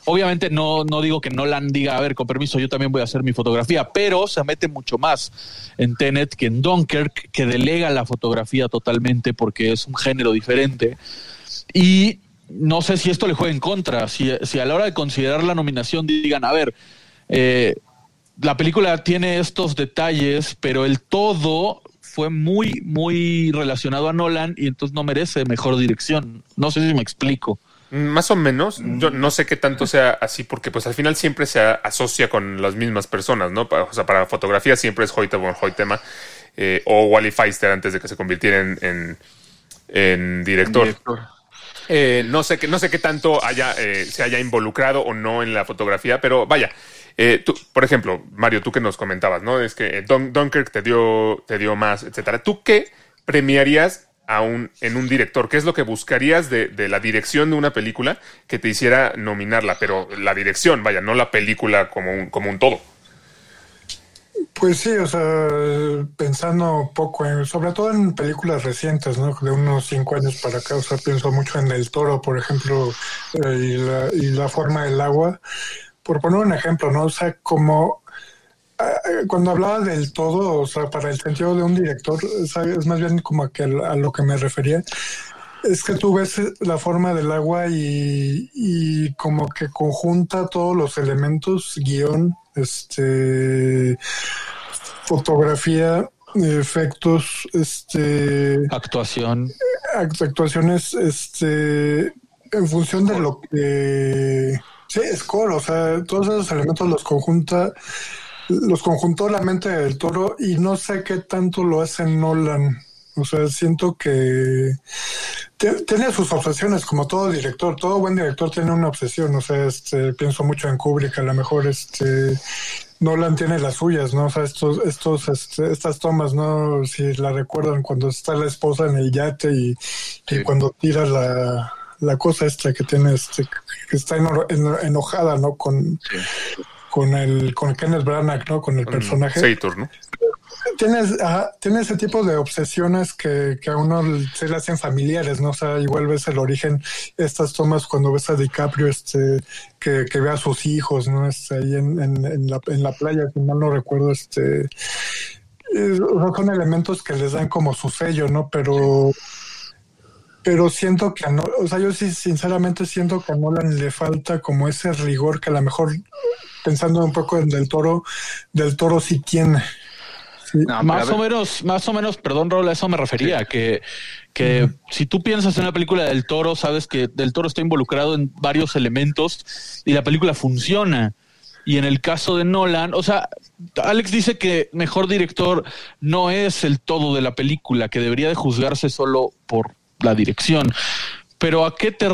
obviamente no, no digo que Nolan diga, a ver, con permiso, yo también voy a hacer mi fotografía, pero se mete mucho más en Tenet que en Dunkirk, que delega la fotografía totalmente porque es un género diferente. Y no sé si esto le juega en contra, si, si a la hora de considerar la nominación digan, a ver, eh, la película tiene estos detalles, pero el todo fue muy, muy relacionado a Nolan y entonces no merece mejor dirección. No sé si me explico. más o menos, yo no sé qué tanto sea así, porque pues al final siempre se asocia con las mismas personas, ¿no? O sea, para fotografía siempre es Hoyte von Hoytema eh, o Wally Feister antes de que se convirtiera en, en, en director. Director. Eh, no sé qué, no sé qué tanto haya, eh, se haya involucrado o no en la fotografía, pero vaya. eh, por ejemplo, Mario, tú que nos comentabas, ¿no? Es que Dun- Dunkirk te dio, te dio más, etcétera. ¿Tú qué premiarías a un, en un director? ¿Qué es lo que buscarías de, de la dirección de una película que te hiciera nominarla? Pero la dirección, vaya, no la película como un, como un todo. Pues sí, o sea, pensando poco, en, sobre todo en películas recientes, ¿no? De unos cinco años para acá, o sea, pienso mucho en El Toro, por ejemplo, eh, y, la, y la forma del agua. Por poner un ejemplo, ¿no? O sea, como eh, cuando hablaba del todo, o sea, para el sentido de un director, es más bien como que, a lo que me refería. Es que tú ves la forma del agua y como que conjunta todos los elementos, guion, este, fotografía, efectos, este, Actuación. act- actuaciones, este, en función de lo que, sí, score, o sea, todos esos elementos los conjunta, los conjuntó la mente del toro y no sé qué tanto lo hace Nolan. O sea, siento que tiene sus obsesiones, como todo director. Todo buen director tiene una obsesión. O sea, este, pienso mucho en Kubrick, a lo mejor este Nolan tiene las suyas, ¿no? O sea, estos, estos, este, estas tomas, ¿no? Si la recuerdan cuando está la esposa en el yate y, y cuando tira la, la cosa esta que tiene, este, que está eno- eno- enojada, ¿no? Con, con el, con Kenneth Branagh, ¿no? Con el personaje Sator, ¿no? Tienes, ajá, ese tipo de obsesiones que, que a uno se le hacen familiares, ¿no? O sea, igual ves el origen, estas tomas cuando ves a DiCaprio, este, que, que ve a sus hijos, ¿no? Este, ahí en, en, la, en la playa, si mal no recuerdo, este, son elementos que les dan como su sello, ¿no? Pero pero siento que no, o sea, yo sí sinceramente siento que a Nolan le falta como ese rigor que a lo mejor pensando un poco en Del Toro, Del Toro sí tiene. No, más o menos, más o menos, perdón, Raúl, a eso me refería, que, que si tú piensas en una película del toro, sabes que del toro está involucrado en varios elementos y la película funciona. Y en el caso de Nolan, o sea, Alex dice que mejor director no es el todo de la película, que debería de juzgarse solo por la dirección. Pero ¿a qué te,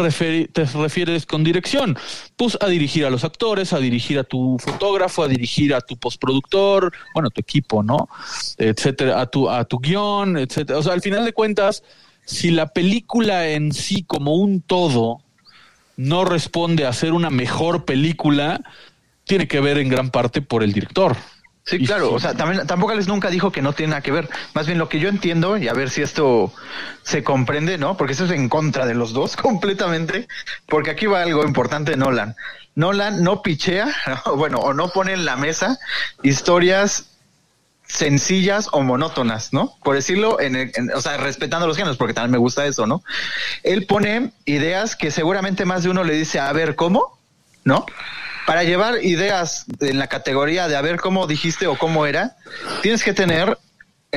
te refieres con dirección? Pues a dirigir a los actores, a dirigir a tu fotógrafo, a dirigir a tu postproductor, bueno, tu equipo, ¿no? Etcétera, a tu, a tu guion, etcétera. O sea, al final de cuentas, si la película en sí como un todo no responde a ser una mejor película, tiene que ver en gran parte por el director. Sí, claro, o sea, también tampoco Alex nunca dijo que no tiene nada que ver. Más bien lo que yo entiendo, y a ver si esto se comprende, ¿no? Porque eso es en contra de los dos completamente, porque aquí va algo importante de Nolan. Nolan no pichea, ¿no? bueno, o no pone en la mesa historias sencillas o monótonas, ¿no? Por decirlo, en, el- en- o sea, respetando los géneros, porque también me gusta eso, ¿no? Él pone ideas que seguramente más de uno le dice, a ver, ¿cómo? ¿No? Para llevar ideas en la categoría de a ver cómo dijiste o cómo era, tienes que tener,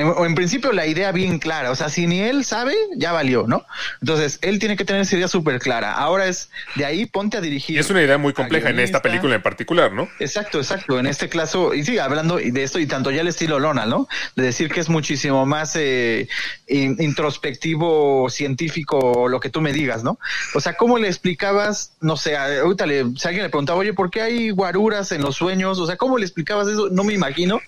en, en principio, la idea bien clara. O sea, si ni él sabe, ya valió, ¿no? Entonces, él tiene que tener esa idea súper clara. Ahora es de ahí, ponte a dirigir. Y es una idea muy compleja en esta película en particular, ¿no? Exacto, exacto. En este caso, y sí, hablando de esto y tanto ya el estilo Lona, ¿no? De decir que es muchísimo más eh, in- introspectivo, científico, lo que tú me digas, ¿no? O sea, ¿cómo le explicabas, no sé, ahorita le, si alguien le preguntaba, oye, ¿por qué hay guaruras en los sueños? O sea, ¿cómo le explicabas eso? No me imagino,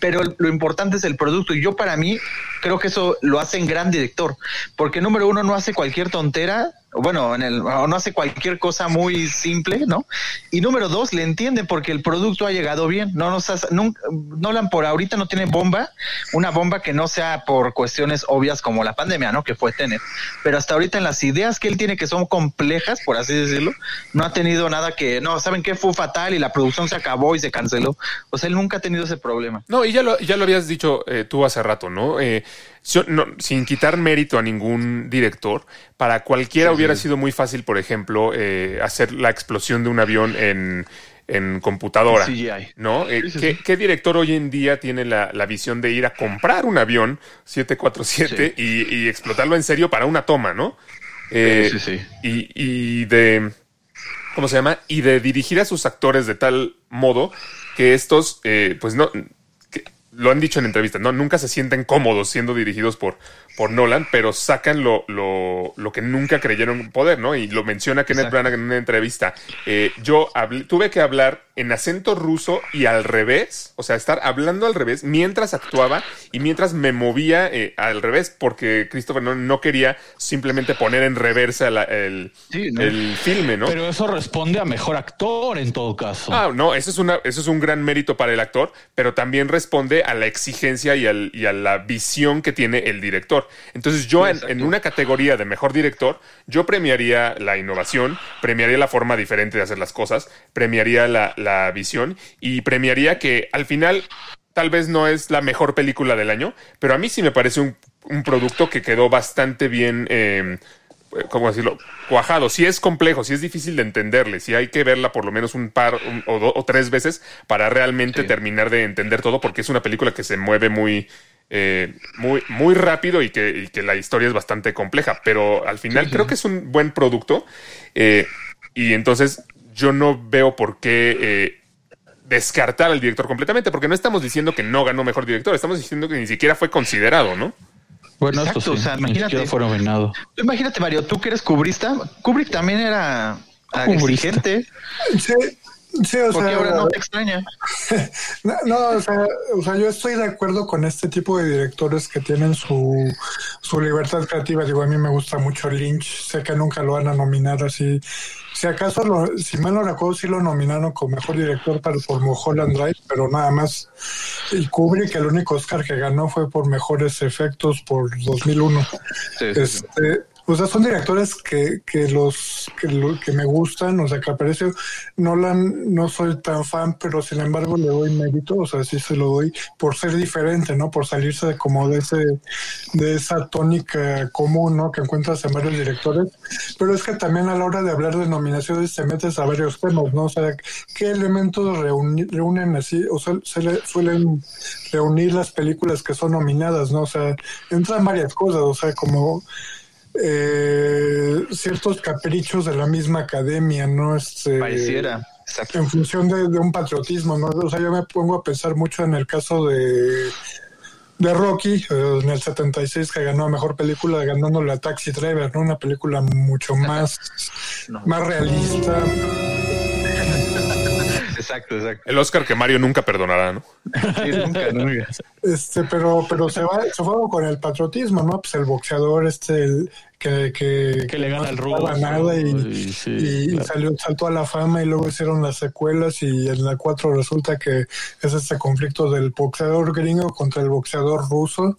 pero lo importante es el producto. Y yo para mí creo que eso lo hace en gran director, porque número uno no hace cualquier tontera, bueno, en el, no hace cualquier cosa muy simple, ¿no? Y número dos, le entiende porque el producto ha llegado bien. No nos has- nunca, Nolan por ahorita no tiene bomba, una bomba que no sea por cuestiones obvias como la pandemia, ¿no? Que fue Tenet. Pero hasta ahorita en las ideas que él tiene que son complejas, por así decirlo, no ha tenido nada que, no, ¿saben qué? Fue fatal y la producción se acabó y se canceló. O sea, él nunca ha tenido ese problema. No, y ya lo, ya lo habías dicho eh, tú hace rato, ¿no? Eh, no, Sin quitar mérito a ningún director, para cualquiera hubiera sido muy fácil, por ejemplo, eh, hacer la explosión de un avión en, en computadora. CGI. ¿No? Eh, ¿qué, director hoy en día tiene la, la visión de ir a comprar un avión 747 y, y explotarlo en serio para una toma, ¿no? Eh, sí, sí. Y, y de. ¿Cómo se llama? Y de dirigir a sus actores de tal modo que estos, eh, pues no. Lo han dicho en entrevistas, ¿no? Nunca se sienten cómodos siendo dirigidos por, por Nolan, pero sacan lo, lo, lo que nunca creyeron poder, ¿no? Y lo menciona Kenneth Exacto. Branagh en una entrevista. Eh, yo hablé- tuve que hablar en acento ruso y al revés, o sea, estar hablando al revés mientras actuaba y mientras me movía eh, al revés, porque Christopher Nolan no quería simplemente poner en reversa la- el, Sí, ¿no? el filme, ¿no? Pero eso responde a mejor actor en todo caso. Ah, no, eso es, una, eso es un gran mérito para el actor, pero también responde a la exigencia y, al- y a la visión que tiene el director. Entonces yo en, en una categoría de mejor director, yo premiaría la innovación, premiaría la forma diferente de hacer las cosas, premiaría la, la visión y premiaría que al final tal vez no es la mejor película del año, pero a mí sí me parece un, un producto que quedó bastante bien... eh, ¿cómo decirlo? Cuajado. Si es complejo, si es difícil de entenderle, si hay que verla por lo menos un par un- o, do- o tres veces para realmente Sí. terminar de entender todo, porque es una película que se mueve muy, eh, muy, muy rápido y que, y que la historia es bastante compleja. Pero al final creo que es un buen producto. eh, y entonces yo no veo por qué. eh, descartar al director completamente, porque no estamos diciendo que no ganó mejor director, estamos diciendo que ni siquiera fue considerado, ¿no? bueno, exacto, esto sí, o sea, ni imagínate. siquiera fue nominado. Imagínate, Mario, tú que eres cubrista, Kubrick también era ah, Cubrista. exigente, Sí, sí, o porque sea, ahora no te extraña. No, no, o sea, o sea, yo estoy de acuerdo con este tipo de directores que tienen su, su libertad creativa. Digo, a mí me gusta mucho Lynch, sé que nunca lo van a nominar así. Si acaso, lo, si mal no recuerdo, sí lo nominaron como mejor director para, por Mulholland Drive, pero nada más. Y Kubrick, el único Oscar que ganó fue por mejores efectos por 2001. Sí, sí, sí. Este, o sea, son directores que, que los que, lo- que me gustan, o sea, que aparece Nolan, no soy tan fan, pero sin embargo le doy mérito, o sea, sí se lo doy por ser diferente, ¿no? Por salirse de como de ese, de esa tónica común, ¿no? Que encuentras en varios directores, pero es que también a la hora de hablar de nominaciones te metes a varios temas, ¿no? O sea, ¿qué elementos reúnen así, o sea, se le- suelen reunir las películas que son nominadas, ¿no? O sea, entran varias cosas, o sea, como eh, ciertos caprichos de la misma academia, ¿no? Este, Pareciera. Exacto. en función de, de un patriotismo, ¿no? O sea, yo me pongo a pensar mucho en el caso de de Rocky, eh, en el 76 que ganó a mejor película ganándole a Taxi Driver, ¿no? Una película mucho más más realista. Exacto, exacto. El Oscar que Mario nunca perdonará, ¿no? Sí, nunca, nunca. Este, pero pero se va se fue con el patriotismo, ¿no? Pues el boxeador este el que que, Que le gana el ganaba nada y, Y sí, y claro. salió saltó a la fama y luego hicieron las secuelas y en la 4 resulta que es este conflicto del boxeador gringo contra el boxeador ruso.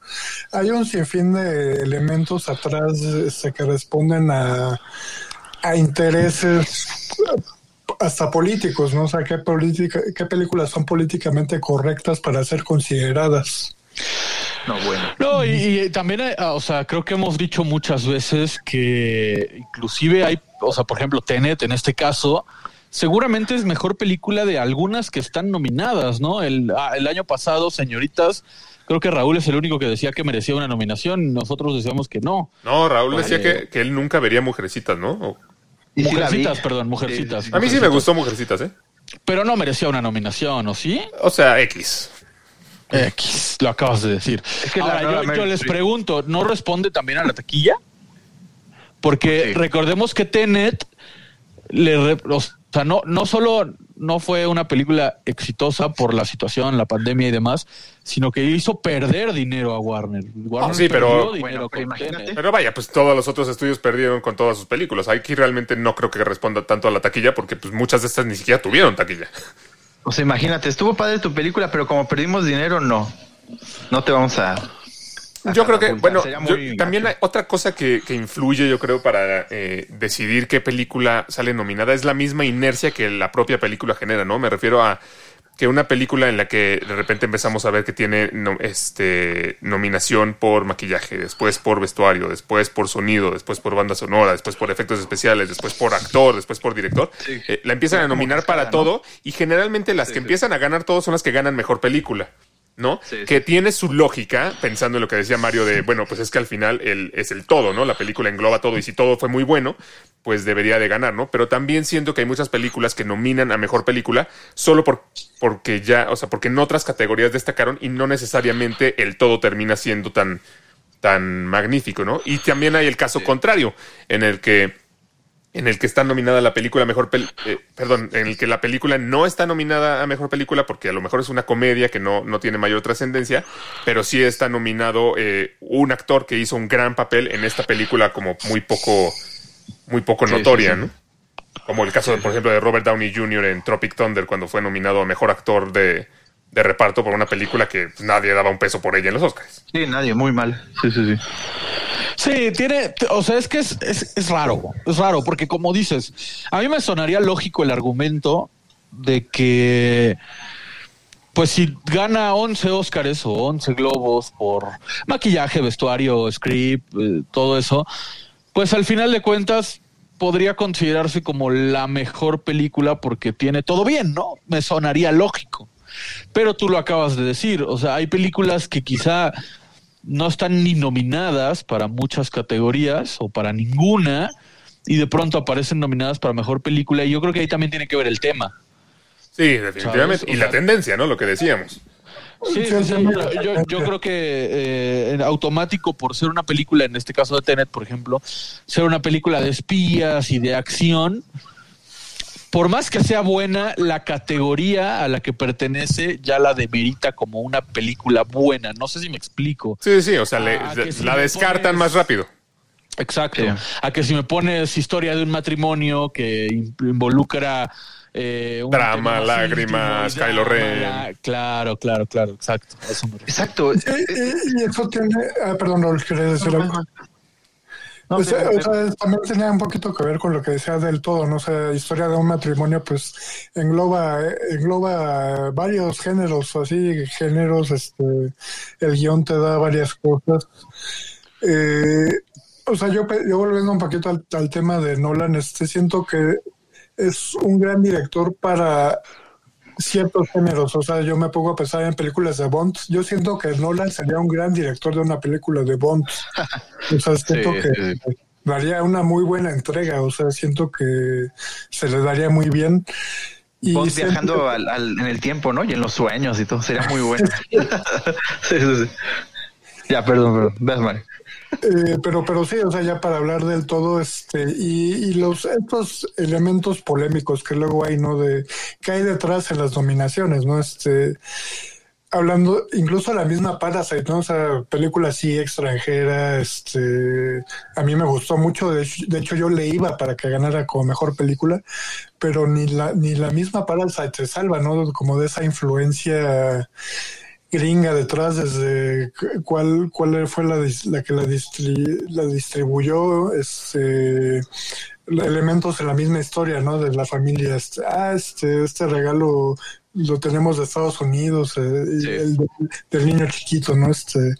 Hay un sinfín de elementos atrás este, que responden a a intereses hasta políticos, ¿no? O sea, qué política, qué películas son políticamente correctas para ser consideradas. No, bueno. No, y, y también, eh, o sea, creo que hemos dicho muchas veces que inclusive hay, o sea, por ejemplo, Tenet en este caso, seguramente es mejor película de algunas que están nominadas, ¿no? El, ah, el año pasado, señoritas, creo que Raúl es el único que decía que merecía una nominación, nosotros decíamos que no. No, Raúl decía que, que él nunca vería Mujercitas, ¿no? O- sí. Mujercitas, perdón, Mujercitas. Sí, a mí sí me gustó Mujercitas, ¿eh? Pero no merecía una nominación, ¿o sí? O sea, X. X, lo acabas de decir. Es que Ahora, yo, les pregunto, ¿no responde también a la taquilla? Porque Sí. recordemos que Tenet le o sea, no, no solo no fue una película exitosa por la situación, la pandemia y demás, sino que hizo perder dinero a Warner. Warner Ah, sí, pero- perdió dinero Bueno, pero. Pero vaya, pues todos los otros estudios perdieron con todas sus películas. Aquí realmente no creo que responda tanto a la taquilla porque pues muchas de estas ni siquiera tuvieron taquilla. O sea, imagínate, estuvo padre tu película, pero como perdimos dinero, no. No te vamos a. Yo creo que, bueno, yo- también hay otra cosa que, que influye, yo creo, para eh, decidir qué película sale nominada es la misma inercia que la propia película genera, ¿no? Me refiero a que una película en la que de repente empezamos a ver que tiene no- este, nominación por maquillaje, después por vestuario, después por sonido, después por banda sonora, después por efectos especiales, después por actor, después por director, Sí. eh, la empiezan a nominar para todo y generalmente las Sí, que sí. empiezan a ganar todo son las que ganan mejor película. ¿No? Sí, sí. que tiene su lógica, pensando en lo que decía Mario de, bueno, pues es que al final el, es el todo, ¿no? La película engloba todo y si todo fue muy bueno, pues debería de ganar, ¿no? Pero también siento que hay muchas películas que nominan a mejor película solo por, porque ya, o sea, porque en otras categorías destacaron y no necesariamente el todo termina siendo tan, tan magnífico, ¿no? Y también hay el caso contrario, en el que en el que está nominada la película mejor pel- eh, perdón, en el que la película no está nominada a mejor película porque a lo mejor es una comedia que no, no tiene mayor trascendencia, pero sí está nominado eh, un actor que hizo un gran papel en esta película como muy poco muy poco Sí, notoria, sí, sí. ¿no? Como el caso, por ejemplo, de Robert Downey Jr. en Tropic Thunder cuando fue nominado a mejor actor de, de reparto por una película que nadie daba un peso por ella en los Oscars. Sí, nadie, muy mal. Sí, sí, sí. Sí, tiene, o sea, es que es, es, es raro, es raro, porque como dices, a mí me sonaría lógico el argumento de que, pues si gana 11 Óscares o 11 Globos por maquillaje, vestuario, script, eh, todo eso, pues al final de cuentas podría considerarse como la mejor película porque tiene todo bien, ¿no? Me sonaría lógico. Pero tú lo acabas de decir, o sea, hay películas que quizá no están ni nominadas para muchas categorías o para ninguna y de pronto aparecen nominadas para mejor película y yo creo que ahí también tiene que ver el tema. Sí, definitivamente. ¿Sabes? O Y la tendencia, ¿no? Lo que decíamos. Sí, sí, sí. Yo creo que eh, en automático, por ser una película, en este caso de Tenet, por ejemplo, ser una película de espías y de acción, por más que sea buena, la categoría a la que pertenece ya la demerita como una película buena. No sé si me explico. Sí, sí, o sea, le- Ah, si la descartan pones- más rápido. Exacto. Sí. A que si me pones historia de un matrimonio que in- involucra eh, un Drama, lágrimas, íntimo Kylo Ren. la- Claro, claro, claro, exacto. eso me. Exacto. Y, y- y eso tiene. Ah, perdón, quería decir algo. No, Pues, sí, eh, sí. o sea, también tenía un poquito que ver con lo que decía del todo, ¿no? O sea, historia de un matrimonio, pues engloba, eh, engloba varios géneros, así, géneros, este, el guion te da varias cosas. Eh, o sea, yo, yo volviendo un poquito al, al tema de Nolan, este, siento que es un gran director para ciertos géneros. O sea, yo me pongo a pensar en películas de Bond. Yo siento que Nolan sería un gran director de una película de Bond. O sea, siento Sí, que sí. daría una muy buena entrega. O sea, siento que se le daría muy bien. Y Bond viajando al, al- en el tiempo, ¿no? Y en los sueños y todo. Sería muy bueno. sí, sí, sí. Ya, perdón, perdón. Eh, pero, pero sí, o sea, ya para hablar del todo, este, y, y los estos elementos polémicos que luego hay, ¿no? De que hay detrás en las nominaciones, ¿no? Este, hablando, incluso la misma Parasite, ¿no? O sea, película así extranjera, este, a mí me gustó mucho, de, hecho- de hecho yo le iba para que ganara como mejor película, pero ni la, ni la misma Parasite se salva, ¿no? Como de esa influencia gringa detrás desde cu- cuál cuál fue la, la que la, distri- la distribuyó este elementos en la misma historia no de la familia este, ah este este regalo lo tenemos de Estados Unidos eh, Sí. el de- del niño chiquito no este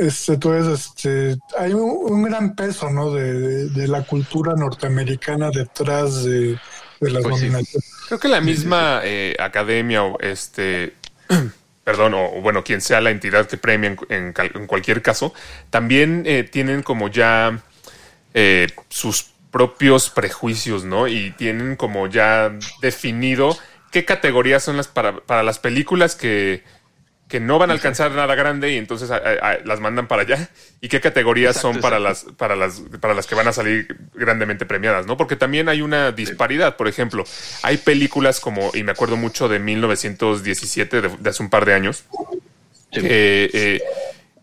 este entonces este hay un, un gran peso no de, de- de la cultura norteamericana detrás de, de las Pues sí. Creo que la misma eh, academia o este, perdón, o, bueno, quien sea la entidad que premia en, en en cualquier caso, también eh, tienen como ya eh, sus propios prejuicios, ¿no? Y tienen como ya definido qué categorías son las para, para las películas que, que no van a alcanzar nada grande y entonces a- a- a- las mandan para allá. Y qué categorías Exacto, son para las para las para las que van a salir grandemente premiadas, ¿no? Porque también hay una disparidad, por ejemplo, hay películas como y me acuerdo mucho de 1917 de, de hace un par de años que eh,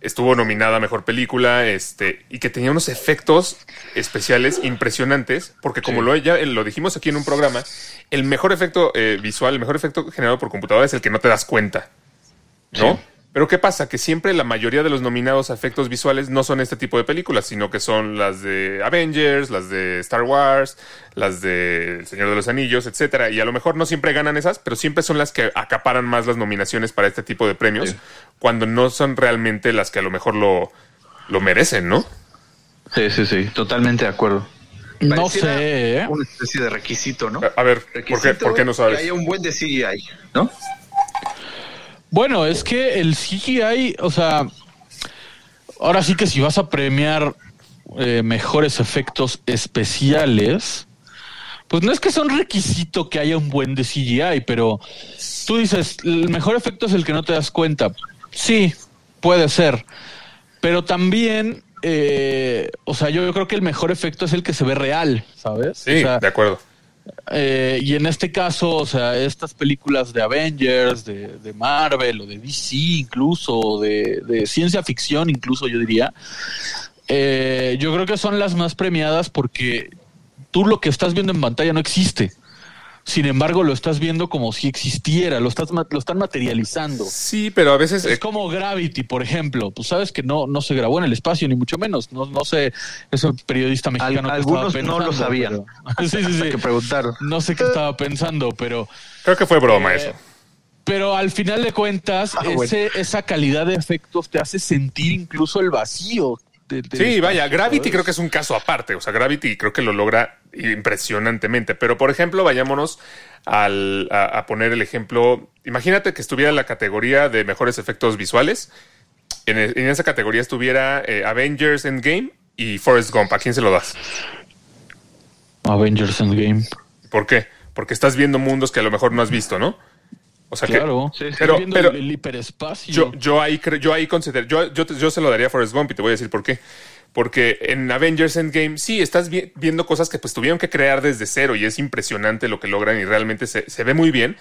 estuvo nominada a mejor película este y que tenía unos efectos especiales impresionantes porque como Sí. lo ya lo dijimos aquí en un programa el mejor efecto eh, visual el mejor efecto generado por computadora es el que no te das cuenta ¿no? Sí. Pero ¿qué pasa? Que siempre la mayoría de los nominados a efectos visuales no son este tipo de películas, sino que son las de Avengers, las de Star Wars, las de El Señor de los Anillos, etcétera. Y a lo mejor no siempre ganan esas, pero siempre son las que acaparan más las nominaciones para este tipo de premios, Sí. cuando no son realmente las que a lo mejor lo, lo merecen, ¿no? Sí, sí, sí. Totalmente de acuerdo. No sé, ¿eh? Una especie de requisito, ¿no? A- ver, ¿por qué, Requisito por qué no Que sabes? haya un buen de CGI, ¿no? Bueno, es que el CGI, o sea, ahora sí que si vas a premiar eh, mejores efectos especiales, pues no es que sea un requisito que haya un buen de CGI, pero tú dices, el mejor efecto es el que no te das cuenta. Sí, puede ser, pero también, eh, o sea, yo, yo creo que el mejor efecto es el que se ve real, ¿sabes? Sí, O sea, de acuerdo. Eh, y en este caso, o sea, estas películas de Avengers, de, Marvel o de DC incluso, de, de ciencia ficción incluso yo diría, eh, yo creo que son las más premiadas porque tú lo que estás viendo en pantalla no existe. Sin embargo, lo estás viendo como si existiera, lo, estás, ma- lo están materializando. Sí, pero a veces... Es eh, como Gravity, por ejemplo. Pues sabes que no, no se grabó en el espacio, ni mucho menos. No, no sé, ese periodista mexicano. que algunos estaba no lo pensando, sabían. pero- sí, sí, sí. que preguntaron. No sé qué estaba pensando, pero, creo que fue broma Eh, eso. pero al final de cuentas, Ah, bueno. ese, esa calidad de efectos te hace sentir incluso el vacío. Del Sí, vaya, Gravity ¿sabes? creo que es un caso aparte. O sea, Gravity creo que lo logra impresionantemente. Pero, por ejemplo, vayámonos al, a, a poner el ejemplo. Imagínate que estuviera en la categoría de mejores efectos visuales. En, e- en esa categoría estuviera eh, Avengers Endgame y Forrest Gump. ¿A quién se lo das? Avengers Endgame. ¿Por qué? Porque estás viendo mundos que a lo mejor no has visto, ¿no? O sea Claro. Pero- viendo pero- el, el hiperespacio. Yo, yo ahí yo ahí considero, yo, yo, yo se lo daría a Forrest Gump y te voy a decir por qué. Porque en Avengers Endgame sí estás vi- viendo cosas que pues tuvieron que crear desde cero y es impresionante lo que logran y realmente se, se ve muy bien.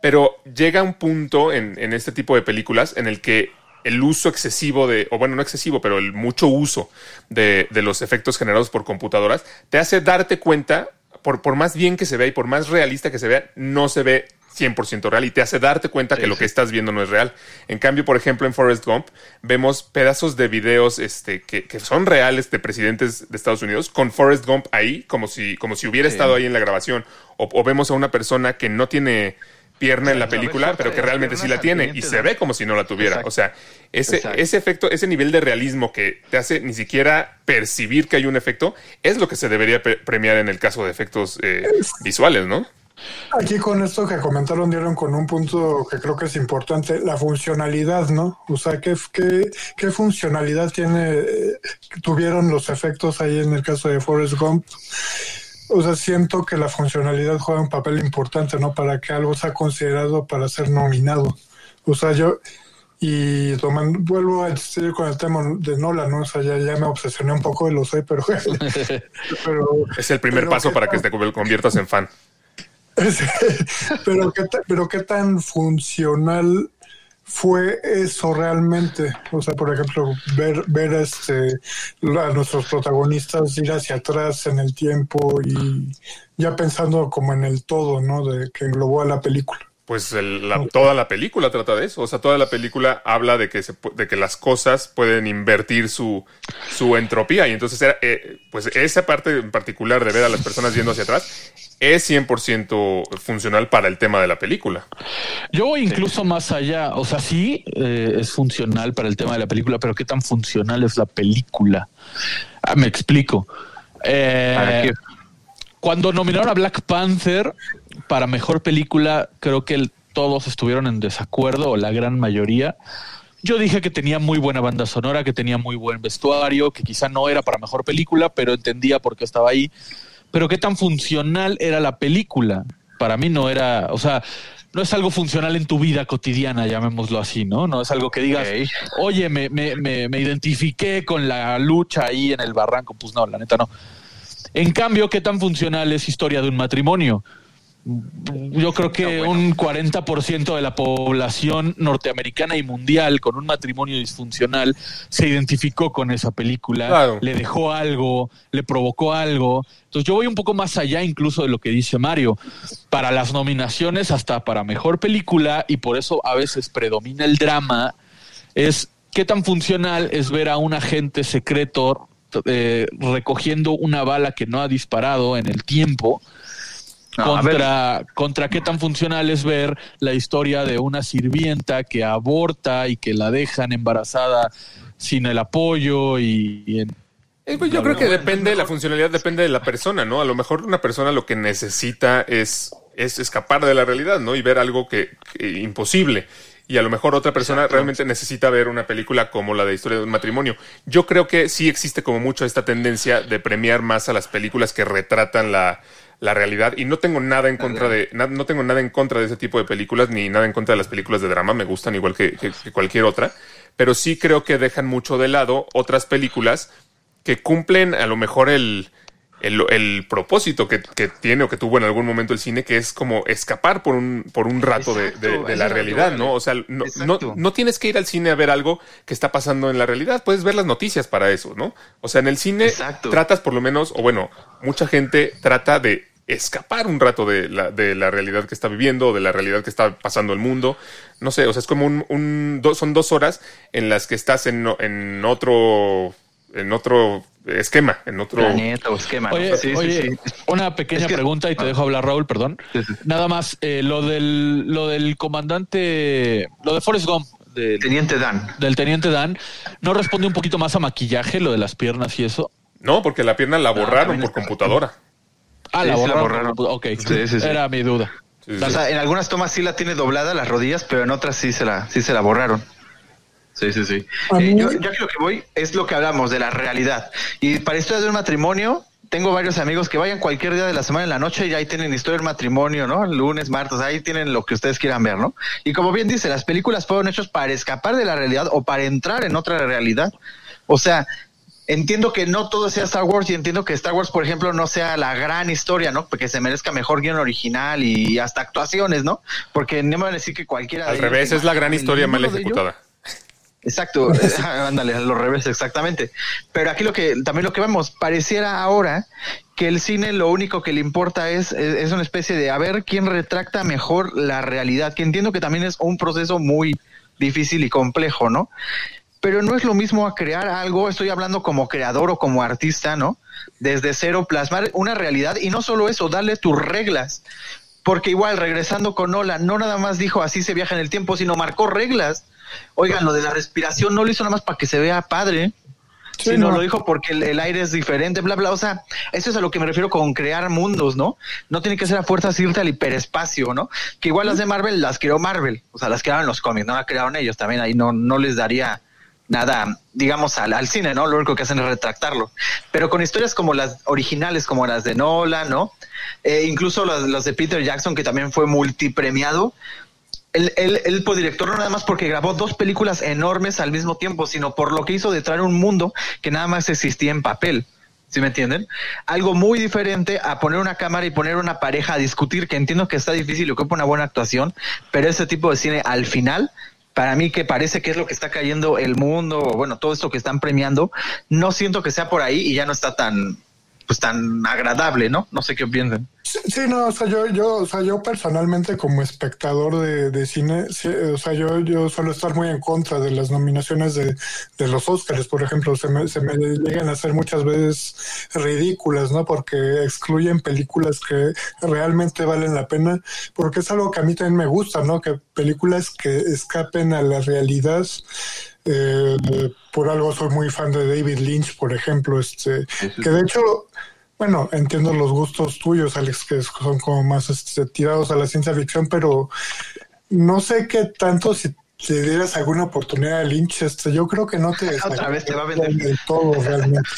Pero llega un punto en, en este tipo de películas en el que el uso excesivo de, o bueno, no excesivo, pero el mucho uso de, de los efectos generados por computadoras te hace darte cuenta, por, por más bien que se vea y por más realista que se vea, no se ve 100% real y te hace darte cuenta que lo que estás viendo no es real. En cambio, por ejemplo, en Forrest Gump vemos pedazos de videos este, que, que son reales de presidentes de Estados Unidos con Forrest Gump ahí, como si, como si hubiera estado ahí en la grabación. O, o vemos a una persona que no tiene pierna en la película, pero que realmente sí la tiene y se ve como si no la tuviera. Exacto. O sea, ese, Exacto. ese efecto, ese nivel de realismo que te hace ni siquiera percibir que hay un efecto, es lo que se debería premiar en el caso de efectos eh, visuales, ¿no? Aquí con esto que comentaron dieron con un punto que creo que es importante, la funcionalidad, ¿no? O sea, ¿qué, qué, qué funcionalidad tiene, eh, tuvieron los efectos ahí en el caso de Forrest Gump? O sea, siento que la funcionalidad juega un papel importante, ¿no? Para que algo sea considerado para ser nominado. O sea, yo, y tomando, vuelvo a insistir con el tema de Nola, ¿no? O sea, ya, ya me obsesioné un poco y lo sé, pero, pero Es el primer Pero paso ¿qué para que te conviertas en fan. pero qué pero qué tan funcional fue eso realmente. O sea por ejemplo ver ver este a nuestros protagonistas ir hacia atrás en el tiempo y ya pensando como en el todo no de que englobó a la película Pues el- la- toda la película trata de eso. O sea, toda la película habla de que, se, de que las cosas pueden invertir su, su entropía. Y entonces, era, eh, pues esa parte en particular de ver a las personas yendo hacia atrás es 100% funcional para el tema de la película. Yo incluso más allá. O sea, sí eh, es funcional para el tema de la película, pero ¿qué tan funcional es la película? Ah, me explico. Eh. Cuando nominaron a Black Panther para mejor película, creo que el- todos estuvieron en desacuerdo, o la gran mayoría. Yo dije que tenía muy buena banda sonora, que tenía muy buen vestuario, que quizá no era para mejor película, pero entendía por qué estaba ahí. Pero qué tan funcional era la película. Para mí no era, o sea, no es algo funcional en tu vida cotidiana, llamémoslo así, ¿no? No es algo que digas, oye, me, me, me, me identifiqué con la lucha ahí en el barranco. Pues no, la neta no. En cambio, ¿qué tan funcional es historia de un matrimonio? Yo creo que un 40% de la población norteamericana y mundial con un matrimonio disfuncional se identificó con esa película, Claro. le dejó algo, le provocó algo. Entonces yo voy un poco más allá incluso de lo que dice Mario. Para las nominaciones, hasta para mejor película, y por eso a veces predomina el drama, es qué tan funcional es ver a un agente secreto eh, recogiendo una bala que no ha disparado en el tiempo. Contra, contra qué tan funcional es ver la historia de una sirvienta que aborta y que la dejan embarazada sin el apoyo y, y en- Eh, pues yo creo que depende, la funcionalidad depende de la persona, ¿no? A lo mejor una persona lo que necesita es, es escapar de la realidad, ¿no? Y ver algo que, que- imposible. Y a lo mejor otra persona realmente necesita ver una película como la de historia de un matrimonio. Yo creo que sí existe como mucho esta tendencia de premiar más a las películas que retratan la, la realidad. Y no tengo nada en contra de, na- no tengo nada en contra de ese tipo de películas, ni nada en contra de las películas de drama, me gustan igual que- que- que cualquier otra. Pero sí creo que dejan mucho de lado otras películas que cumplen a lo mejor el, el, el propósito que, que tiene o que tuvo en algún momento el cine, que es como escapar por un, por un rato de- Exacto, de, de la realidad, vale. ¿no? O sea, no, no, no tienes que ir al cine a ver algo que está pasando en la realidad, puedes ver las noticias para eso, ¿no? O sea, en el cine Exacto. tratas por lo menos, o bueno, mucha gente trata de escapar un rato de la, de la realidad que está viviendo o de la realidad que está pasando el mundo. No sé, o sea, es como un, un do- son dos horas en las que estás en, en otro en otro esquema, en otro Planeta o esquema. Oye, Sí, sí, oye, sí. una pequeña Es que- pregunta y te dejo hablar, Raúl, perdón. Sí, sí. Nada más, eh, lo del lo del comandante, lo de Forrest Gump, del, Teniente Dan. del teniente Dan, ¿no responde un poquito más a maquillaje, lo de las piernas y eso? No, porque la pierna la borraron por computadora. Ah, la sí la borraron. borraron. Ok, Sí, sí, sí. era mi duda. Sí, sí, O sea, en algunas tomas sí la tiene doblada las rodillas, pero en otras sí se la, sí se la borraron. Sí, sí, sí. Eh, yo, yo aquí lo que voy es lo que hablamos de la realidad. Y para historia de un matrimonio, tengo varios amigos que vayan cualquier día de la semana en la noche y ahí tienen historia del matrimonio, ¿no? Lunes, martes, ahí tienen lo que ustedes quieran ver, ¿no? Y como bien dice, las películas fueron hechas para escapar de la realidad o para entrar en otra realidad. O sea, entiendo que no todo sea Star Wars y entiendo que Star Wars, por ejemplo, no sea la gran historia, ¿no? Porque se merezca mejor guion original y hasta actuaciones, ¿no? Porque no me van a decir que cualquiera Al de revés, es la gran historia mal ejecutada. Exacto, ándale, a lo revés, exactamente. Pero aquí lo que, también lo que vemos, pareciera ahora que el cine lo único que le importa es, es, es una especie de a ver quién retracta mejor la realidad, que entiendo que también es un proceso muy difícil y complejo, ¿no? Pero no es lo mismo a crear algo, estoy hablando como creador o como artista, ¿no? Desde cero, plasmar una realidad y no solo eso, darle tus reglas. Porque igual, regresando con Nolan, no nada más dijo así se viaja en el tiempo, sino marcó reglas. Oigan, lo de la respiración no lo hizo nada más para que se vea padre, Sí, sino no. lo dijo porque el, el aire es diferente, bla, bla. O sea, eso es a lo que me refiero con crear mundos, ¿no? No tiene que ser a fuerzas irte al hiperespacio, ¿no? Que igual las de Marvel las creó Marvel, o sea, las crearon los cómics, no las crearon ellos también, ahí no, no les daría nada, digamos, al, al cine, ¿no? Lo único que hacen es retractarlo. Pero con historias como las originales, como las de Nolan, ¿no? Eh, incluso las, las de Peter Jackson, que también fue multipremiado, él, él, director no nada más porque grabó dos películas enormes al mismo tiempo, sino por lo que hizo de traer un mundo que nada más existía en papel. ¿Sí me entienden? Algo muy diferente a poner una cámara y poner una pareja a discutir, que entiendo que está difícil y ocupa una buena actuación, pero ese tipo de cine al final, para mí que parece que es lo que está cayendo el mundo, bueno, todo esto que están premiando, no siento que sea por ahí y ya no está tan, pues tan agradable, ¿no? No sé qué piensan. Sí, no, o sea, yo, yo, o sea, yo personalmente como espectador de, de cine, o sea, yo, yo suelo estar muy en contra de las nominaciones de, de los Óscares, por ejemplo, se me, se me llegan a hacer muchas veces ridículas, ¿no? Porque excluyen películas que realmente valen la pena, porque es algo que a mí también me gusta, ¿no? Que películas que escapen a la realidad. Eh, por algo soy muy fan de David Lynch, por ejemplo, este, que de hecho bueno, entiendo los gustos tuyos, Alex, que son como más este, tirados a la ciencia ficción, pero no sé qué tanto si te dieras alguna oportunidad a Lynch, este, yo creo que no te Otra vez te va a vender. del todo realmente.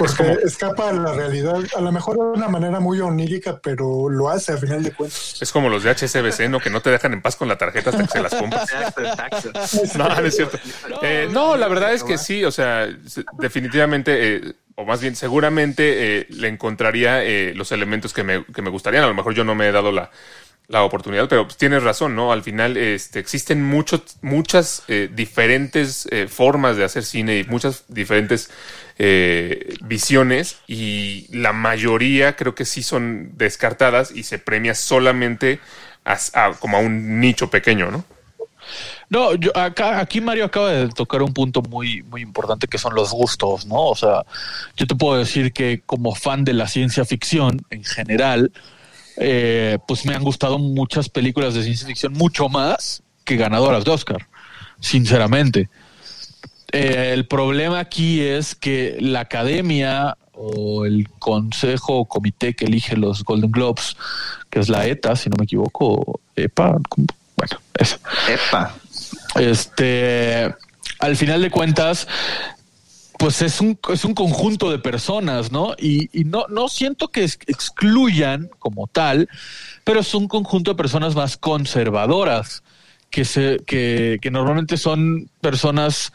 Porque escapa a la realidad, a lo mejor de una manera muy onírica, pero lo hace a final de cuentas. Es como los de HSBC, ¿no? Que no te dejan en paz con la tarjeta hasta que se las compras. No, no es cierto. Eh, no, la verdad es que sí, o sea, se- definitivamente, eh, o más bien seguramente eh, le encontraría eh, los elementos que me, que me gustarían. A lo mejor yo no me he dado la, la oportunidad, pero pues, tienes razón, ¿no? Al final este, existen muchos, muchas eh, diferentes eh, formas de hacer cine y muchas diferentes eh, visiones y la mayoría creo que sí son descartadas y se premia solamente a- como a un nicho pequeño, ¿no? No, yo acá, aquí Mario acaba de tocar un punto muy, muy importante que son los gustos, ¿no? O sea, yo te puedo decir que como fan de la ciencia ficción en general, eh, pues me han gustado muchas películas de ciencia ficción mucho más que ganadoras de Oscar, sinceramente. Eh, el problema aquí es que la academia o el consejo o comité que elige los Golden Globes, que es la ETA, si no me equivoco, EPA, bueno, eso. Epa. Este, al final de cuentas, pues es un, es un conjunto de personas, ¿no? Y, y no, no siento que excluyan como tal, pero es un conjunto de personas más conservadoras, que, se, que, que normalmente son personas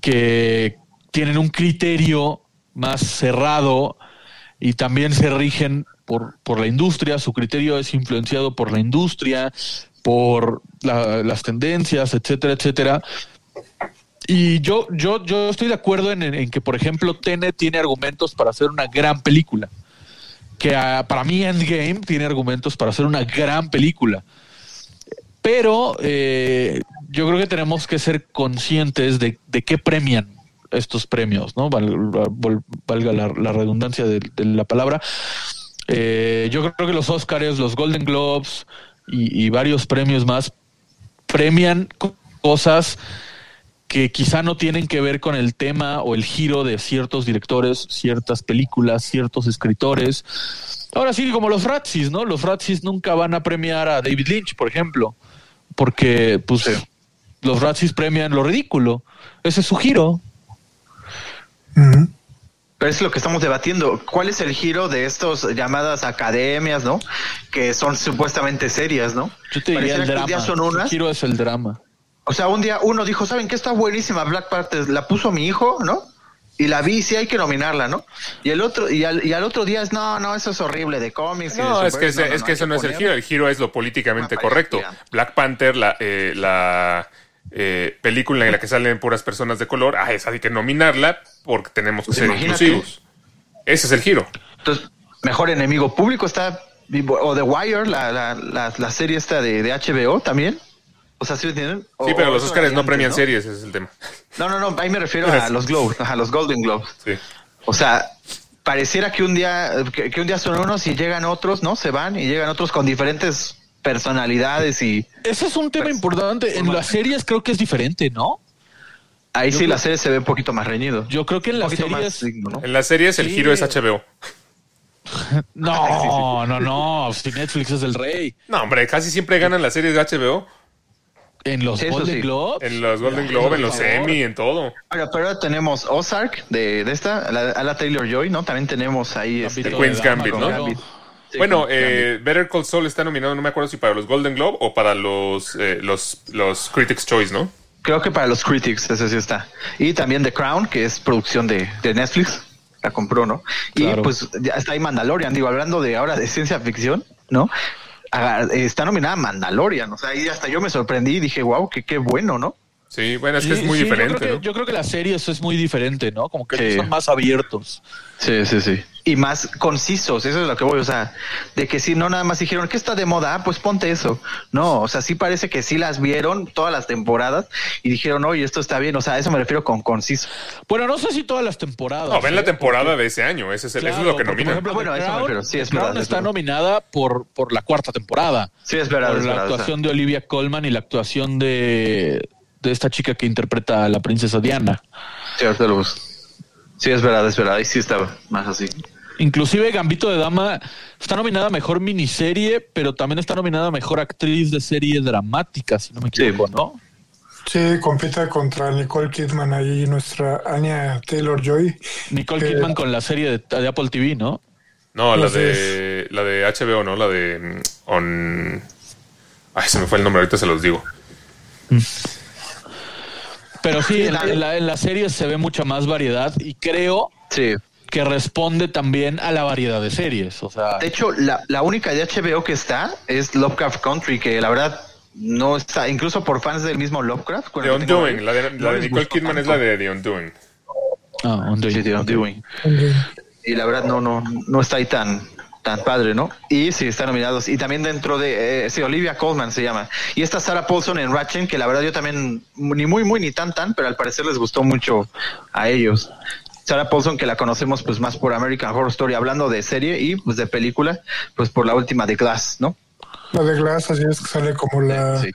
que tienen un criterio más cerrado y también se rigen por, por la industria, su criterio es influenciado por la industria, por la- las tendencias, etcétera, etcétera. Y yo, yo, yo estoy de acuerdo en, que, por ejemplo, Tenet tiene argumentos para hacer una gran película. Que ah, para mí Endgame tiene argumentos para hacer una gran película. Pero eh, yo creo que tenemos que ser conscientes de, de qué premian estos premios, ¿no? Val- val- valga la, redundancia de, la palabra. Eh, yo creo que los Oscars, los Golden Globes y, varios premios más premian co- cosas que quizá no tienen que ver con el tema o el giro de ciertos directores, ciertas películas, ciertos escritores. Ahora sí, como los Razzies, ¿no? Los Razzies nunca van a premiar a David Lynch, por ejemplo, porque pues los Razzies premian lo ridículo. Ese es su giro. Pero es lo que estamos debatiendo. ¿Cuál es el giro de estos llamadas academias, no? Que son supuestamente serias, ¿no? Yo te diría el que un drama. día son unas. giro es el drama. O sea, un día uno dijo, ¿saben qué? Está buenísima Black Panther. La puso mi hijo, ¿no? Y la vi, sí hay que nominarla, ¿no? Y el otro, y al, y al otro día es, no, no, eso es horrible de cómics. y de No, es que, ese- es que hay eso no es el giro, el giro es lo políticamente correcto. Black Panther, la, eh, la eh, película en la que salen puras personas de color, ah, esa hay que nominarla porque tenemos que Pues ser imagínate. inclusivos. Ese es el giro. Entonces, mejor enemigo público está. O The Wire, la, la, la, la serie esta de, de HBO también. O sea, ¿sí me entienden? O- Sí, pero los Oscars no premian ¿no? series, ese es el tema. No, no, no, ahí me refiero a los Globes, a los Golden Globes. Sí. O sea, pareciera que un día, que, que un día son unos y llegan otros, ¿no? Se van y llegan otros con diferentes personalidades y Ese es un tema importante. En las series creo que es diferente, ¿no? ahí sí la serie se ve un poquito más reñido. Yo creo que en las series. digno, ¿no? En las series el Sí. giro es HBO. No, no, no. Si Netflix es el rey. No, hombre, casi siempre ganan las series de HBO. En los Eso Golden sí. Globes. En los Golden Globe, en los. Emmy, en todo. Ahora, pero ahora tenemos Ozark de, de esta, a la, a la Taylor Joy, ¿no? También tenemos ahí este, Queen's Gambit, ¿no? Sí, bueno, eh, Better Call Saul está nominado, no me acuerdo si para los Golden Globe o para los, eh, los, los Critics' Choice, ¿no? Creo que para los Critics, ese sí está. Y también The Crown, que es producción de, de Netflix, la compró, ¿no? Claro. Y pues ya está ahí Mandalorian, digo, hablando de ahora de ciencia ficción, ¿no? Ah, está nominada Mandalorian, o sea, y hasta yo me sorprendí y dije, wow, qué, qué bueno, ¿no? Sí, bueno, es que Sí, es muy sí, diferente, Yo creo, ¿no? que, yo creo que las series es muy diferente, ¿no? Como que Sí. son más abiertos. Sí, sí, sí. Y más concisos, eso es lo que voy, o sea, de que si no nada más dijeron que está de moda, ah, pues ponte eso. No, o sea, sí parece que sí las vieron todas las temporadas y dijeron, oye, esto está bien, o sea, a eso me refiero con conciso. Bueno, no sé si todas las temporadas. No, ven la ¿eh? temporada de ese año, ese es el- eso es Claro, lo que. Por ejemplo, Bueno, The eso me refiero, sí, es verdad, es está verdad. nominada por, por la cuarta temporada. Sí, es verdad, por es la verdad. o sea. actuación de Olivia Colman y la actuación de, de esta chica que interpreta a la princesa Diana. Sí, lo busco. Sí, es verdad, es verdad. Ahí sí estaba más así. Inclusive Gambito de Dama está nominada a Mejor Miniserie, pero también está nominada a Mejor Actriz de Serie Dramática, si no me Sí. equivoco, ¿no? Sí, compite contra Nicole Kidman ahí, nuestra Anya Taylor Joy. Nicole Kidman con la serie de, de Apple TV, ¿no? No, la de, la de HBO, ¿no? La de mm, On... Ay, se me fue el nombre, ahorita se los digo. Pero sí, en, la- en la, en las series se ve mucha más variedad y creo Sí. que responde también a la variedad de series. O sea, De hecho, la, la única de HBO que está es Lovecraft Country, que la verdad no está, incluso por fans del mismo Lovecraft. The tengo Undoing, ahí, la de, no la de Nicole Kidman es la de The Undoing. ah, Undoing. Sí, The Undoing. Y la verdad no, no, no está ahí tan, tan padre, ¿no? Y sí, están nominados. Y también dentro de, eh, sí, Olivia Colman se llama. Y esta Sarah Paulson en Ratchet, que la verdad yo también, ni muy, muy, ni tan, tan, pero al parecer les gustó mucho a ellos. Sarah Paulson, que la conocemos pues más por American Horror Story, hablando de serie y pues de película, pues por la última de Glass, ¿no? La de Glass, así es que sale como la, Sí.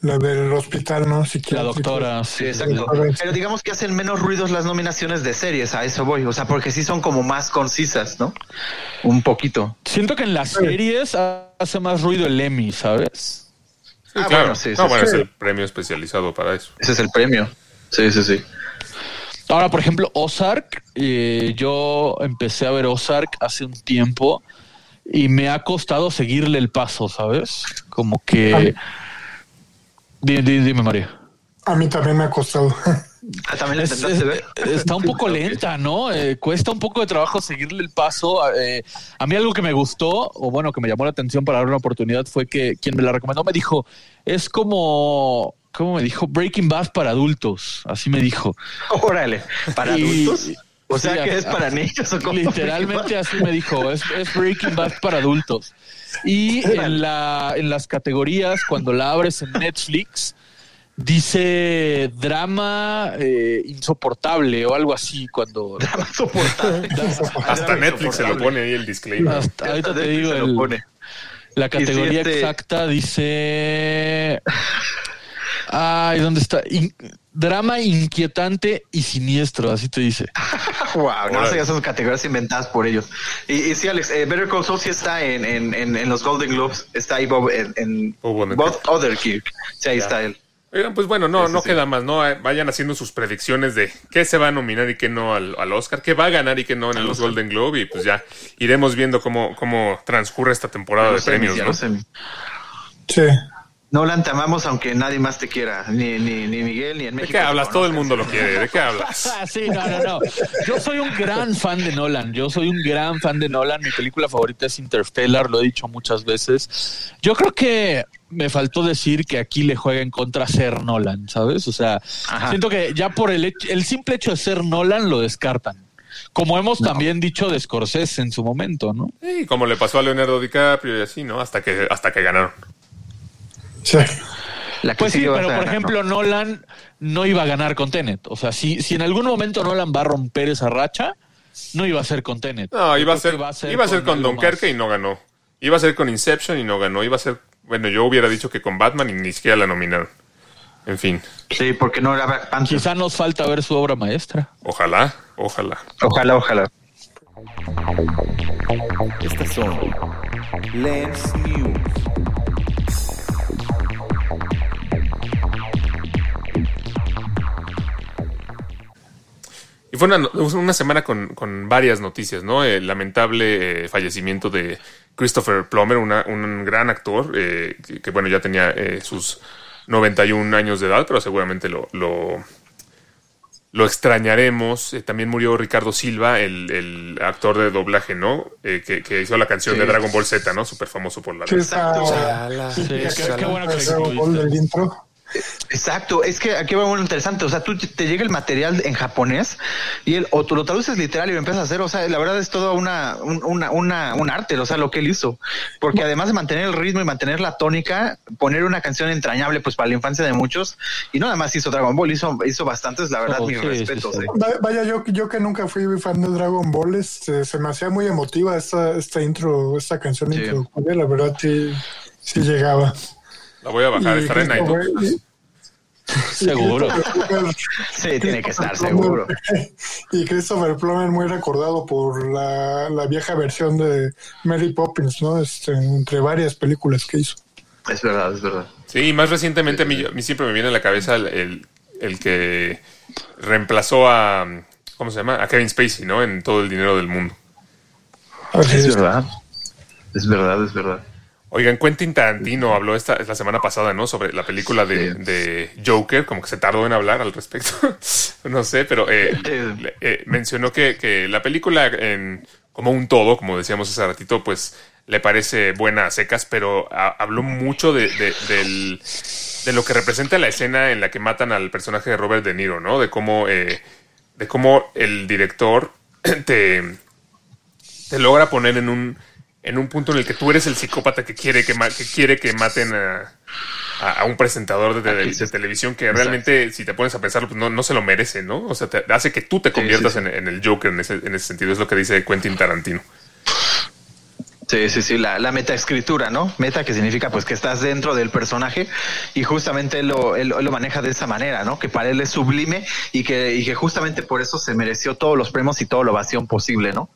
La del hospital, ¿no? La doctora. Sí, exacto. Pero digamos que hacen menos ruidos las nominaciones de series, a eso voy. O sea, porque sí son como más concisas, ¿no? Un poquito. Siento que en las series hace más ruido el Emmy, ¿sabes? Sí, Ah, claro. bueno, sí, no, sí, bueno, sí. es el premio especializado para eso. Ese es el premio. Sí, sí, sí. Ahora, por ejemplo, Ozark, eh, yo empecé a ver Ozark hace un tiempo y me ha costado seguirle el paso, ¿sabes? Como que... Dime, dime, dime, María. A mí también me ha costado. Ah, también la Es- es- ver. está un poco lenta, ¿no? Eh, cuesta un poco de trabajo seguirle el paso. Eh, a mí algo que me gustó, o bueno, que me llamó la atención para dar una oportunidad, fue que quien me la recomendó me dijo, es como, ¿cómo me dijo? Breaking Bad para adultos, así me dijo. Órale, para Y- adultos. O sea, sí, que a- es para niños o cómo? Literalmente así me dijo, es, es Breaking Bad para adultos. Y en, la, en las categorías, cuando la abres en Netflix, dice drama eh, insoportable o algo así cuando... Drama soportable. Hasta Netflix se lo pone ahí el disclaimer. Hasta- ahorita te Netflix digo, se lo el- pone. la categoría este- exacta dice... Ay, ¿dónde está? In- drama inquietante y siniestro, así te dice. Wow, no Órale. sé, esas son categorías inventadas por ellos. Y, y sí, Alex, eh, Better Call Saul sí está en, en, en, en los Golden Globes. Está ahí Bob en, en Bob Odenkirk. Bob Odenkirk. Sí, ahí está él. Oigan, pues bueno, no, Sí, sí, no sí. queda más, ¿no? Eh, Vayan haciendo sus predicciones de qué se va a nominar y qué no al, al Oscar, qué va a ganar y qué no en los Golden Globe, y pues ya iremos viendo cómo, cómo transcurre esta temporada de premios, ¿no? Sí. Nolan, te amamos aunque nadie más te quiera. Ni, ni, ni Miguel, ni en ¿De México. qué te hablas? Todo el mundo lo quiere, ¿de qué hablas? Sí, no, no, no. Yo soy un gran fan de Nolan. Yo soy un gran fan de Nolan. Mi película favorita es Interstellar, lo he dicho muchas veces. Yo creo que me faltó decir que aquí le juega en contra ser Nolan, ¿sabes? O sea, Ajá. siento que ya por el, hecho- el simple hecho de ser Nolan lo descartan. Como hemos también dicho de Scorsese en su momento, ¿no? Y como le pasó a Leonardo DiCaprio y así, ¿no? Hasta que, hasta que ganaron. Sí. La que Pues sí, pero por ejemplo, Nolan no iba a ganar con Tenet. O sea, si, si en algún momento Nolan va a romper esa racha, no iba a ser con Tenet. No, iba a ser, iba a ser con algo Dunkerque y no ganó. Iba a ser con Inception y no ganó. Iba a ser, bueno, yo hubiera dicho que con Batman y ni siquiera la nominaron. En fin, Sí, porque no era Black Panther. Quizá nos falta ver su obra maestra. ojalá, ojalá. Ojalá, ojalá. Estas son Lens News. Y fue una, semana con, con varias noticias, ¿no? El lamentable eh, fallecimiento de Christopher Plummer, una- un gran actor, eh, que, que, bueno, ya tenía eh, sus 91 años de edad, pero seguramente lo, lo, lo extrañaremos. Eh, también murió Ricardo Silva, el, el actor de doblaje, ¿no? Eh, que, que hizo la canción Sí. de Dragon Ball Z, ¿no? Súper famoso por la... Qué, qué bueno que Exacto, es que aquí va uno interesante, o sea, tú te llega el material en japonés y él o tú lo traduces literal y lo empiezas a hacer, o sea, la verdad es todo una, un, una, una, un arte, o sea, lo que él hizo, porque además de mantener el ritmo y mantener la tónica, poner una canción entrañable pues para la infancia de muchos y no nada más hizo Dragon Ball, hizo, hizo bastantes, la verdad, Oh, mis sí, sí, respetos. sí. eh. Va- Vaya, yo, yo que nunca fui fan de Dragon Ball, este, se me hacía muy emotiva esta, esta intro, esta canción Sí. introductoria, la verdad sí, sí llegaba. La voy a bajar, estará en Christopher- iTunes. Seguro. Sí, tiene que estar seguro. Plummer- Y Christopher Plummer muy recordado por la, la vieja versión de Mary Poppins, ¿no? Este, entre varias películas que hizo. Es verdad, es verdad. Sí, y más recientemente a mí, a mí siempre me viene a la cabeza el, el, el que reemplazó a, ¿cómo se llama? A Kevin Spacey, ¿no? En todo el dinero del mundo. Es. verdad. Es verdad, es verdad. Oigan, Quentin Tarantino habló esta la semana pasada, ¿no? Sobre la película de, Sí. de Joker, como que se tardó en hablar al respecto. no sé, pero eh, eh, mencionó que, que la película, en, como un todo, como decíamos hace ratito, pues le parece buena a secas, pero ha- habló mucho de, de- del- de lo que representa la escena en la que matan al personaje de Robert De Niro, ¿no? De cómo, eh, de cómo el director te, te logra poner en un en un punto en el que tú eres el psicópata que quiere que, ma- que quiere que maten a, a- a un presentador de, televisión que realmente si te pones a pensarlo pues no, no se lo merece, ¿no? O sea, te hace que tú te Sí, conviertas sí, sí. En, en el Joker en ese, en ese sentido, es lo que dice Quentin Tarantino. Sí, sí, sí, la, la metaescritura, ¿no? Meta que significa pues que estás dentro del personaje y justamente él lo, él, él lo maneja de esa manera, ¿no? Que para él es sublime y que, y que justamente por eso se mereció todos los premios y toda la ovación posible, ¿no?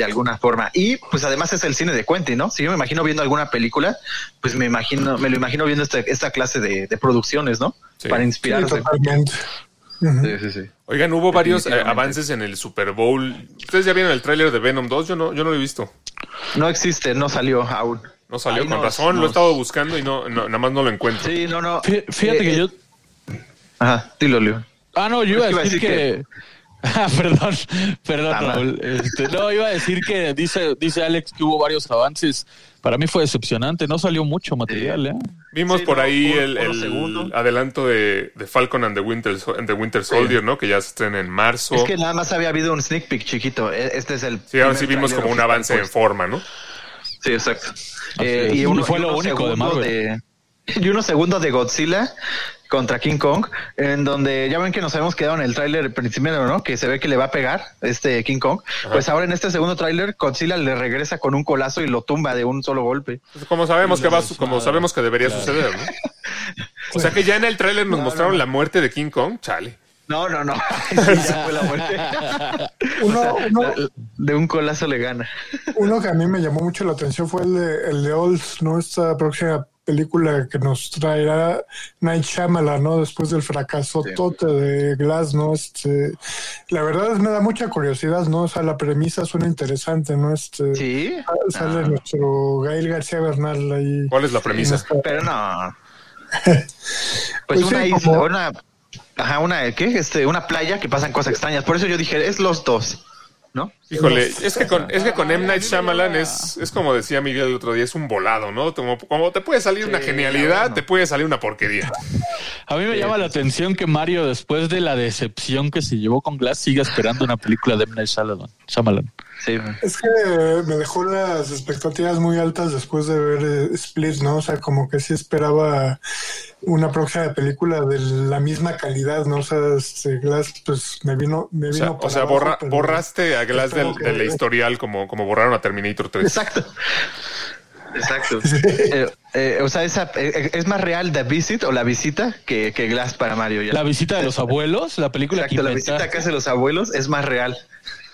De alguna forma. Y pues además es el cine de Quentin, ¿no? Si yo me imagino viendo alguna película, pues me imagino, me lo imagino viendo esta, esta clase de, de producciones, ¿no? Sí. Para Sí, inspirarse. totalmente. Ujú. Sí, sí, sí. Oigan, hubo varios eh, avances en el Super Bowl. ¿Ustedes ya vieron el tráiler de Venom 2? Yo no, yo no lo he visto. No existe, no salió aún. No salió Ahí con nos- razón, lo he estado buscando y no, no- nada más no lo encuentro. Sí, no, no. Fí- Fíjate Eh, que eh, yo. Ajá, dilo, Leo. Ah, no, yo iba Es a decir que. Ah, perdón, perdón. Raúl. Este, no, iba a decir que dice, dice Alex que hubo varios avances. Para mí fue decepcionante, no salió mucho material, ¿eh? Vimos Sí, por no, ahí por- el, por el adelanto de, de Falcon and the Winter, and the Winter Soldier, ¿no? Que ya se estrena en marzo. Es que nada más había habido un sneak peek chiquito. E- Este es el. Sí, ahora sí vimos como un avance en pues. forma, ¿no? Sí, exacto. Eh, y, uno, fue lo único de Marvel. de- y unos segundos de Godzilla contra King Kong, en donde ya ven que nos habíamos quedado en el tráiler primero, ¿no? Que se ve que le va a pegar este King Kong. Pues ahora en este segundo tráiler, Godzilla le regresa con un colazo y lo tumba de un solo golpe. Pues como sabemos que va, como sabemos que debería claro. suceder, ¿no? O sea que ya en el tráiler nos mostraron la muerte de King Kong, chale. No, no, no. Sí, ya fue la muerte. Uno, uno, De un colazo le gana. uno que a mí me llamó mucho la atención fue el de, el de Old, ¿no? Esta próxima película que nos traerá Night Shyamalan, ¿no? Después del fracaso Sí. tote de Glass, ¿no? Este, la verdad me da mucha curiosidad, ¿no? O sea, la premisa suena interesante, ¿no? Este, Sí. Sale Ah. nuestro Gael García Bernal ahí. ¿Cuál es la premisa? Pero no. Pues, Pues una sí, isla, como- una, ajá, una, ¿qué? Este, una playa que pasan cosas extrañas. Por eso yo dije, es los dos. ¿No? Híjole, es que con, es que con M. Night Shyamalan es, es como decía Miguel el otro día, es un volado, ¿no? Como, como te puede salir una genialidad, bueno. te puede salir una porquería. A mí me llama la atención que Mario, después de la decepción que se llevó con Glass, siga esperando una película de M. Night Shyamalan. Shyamalan. Sí. Es que me dejó las expectativas muy altas después de ver eh, Split, ¿no? O sea, como que sí esperaba una próxima película de la misma calidad, ¿no? O sea, este Glass, pues me vino, me O vino sea, o para sea, abajo, borra- pero borraste a Glass del, que- de la historial como, como borraron a Terminator 3. Exacto. Exacto. Eh, eh, o sea, esa, eh, es más real The Visit o la visita que, que Glass para Mario. ya. La visita de los abuelos, la película Exacto, la que visita que hacen los abuelos es más real.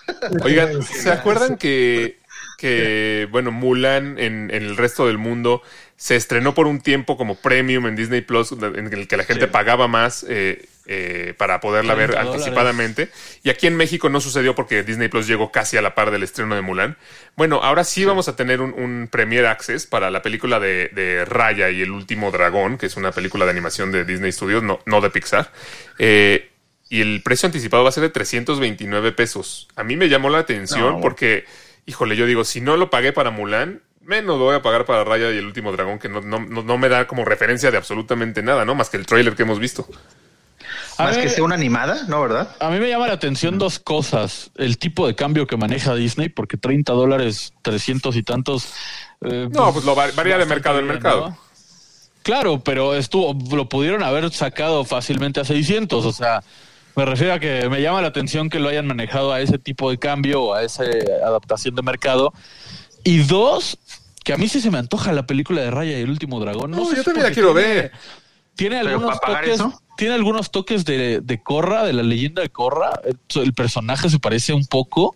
Oigan, ¿se acuerdan que, que bueno, Mulan en, en el resto del mundo se estrenó por un tiempo como premium en Disney Plus, en el que la gente Sí. pagaba más eh, eh, para poderla ver 30 dólares. anticipadamente? Y aquí en México no sucedió porque Disney Plus llegó casi a la par del estreno de Mulan. Bueno, ahora sí, vamos a tener un, un Premier Access para la película de, de Raya y el último dragón, que es una película de animación de Disney Studios, no, no de Pixar. Eh, y el precio anticipado va a ser de 329 pesos. A mí me llamó la atención No. porque, híjole, yo digo, si no lo pagué para Mulan, menos lo voy a pagar para Raya y el último dragón, que no, no, no, no me da como referencia de absolutamente nada, ¿no? Más que el tráiler que hemos visto. A Más ver, que sea una animada, ¿no, verdad? A mí me llama la atención dos cosas. El tipo de cambio que maneja Disney, porque 30 dólares, 300 y tantos. eh, No, pues lo va- varía de mercado en mercado. ¿no? Claro, pero estuvo, lo pudieron haber sacado fácilmente a 600. O sea, me refiero a que me llama la atención que lo hayan manejado a ese tipo de cambio o a esa adaptación de mercado. Y dos, que a mí sí se me antoja la película de Raya y el último dragón. No, No, sé yo también la quiero tiene- ver. Tiene algunos ¿para pagar toques, eso? tiene algunos toques de, de Corra, de la leyenda de Corra. El, el personaje se parece un poco.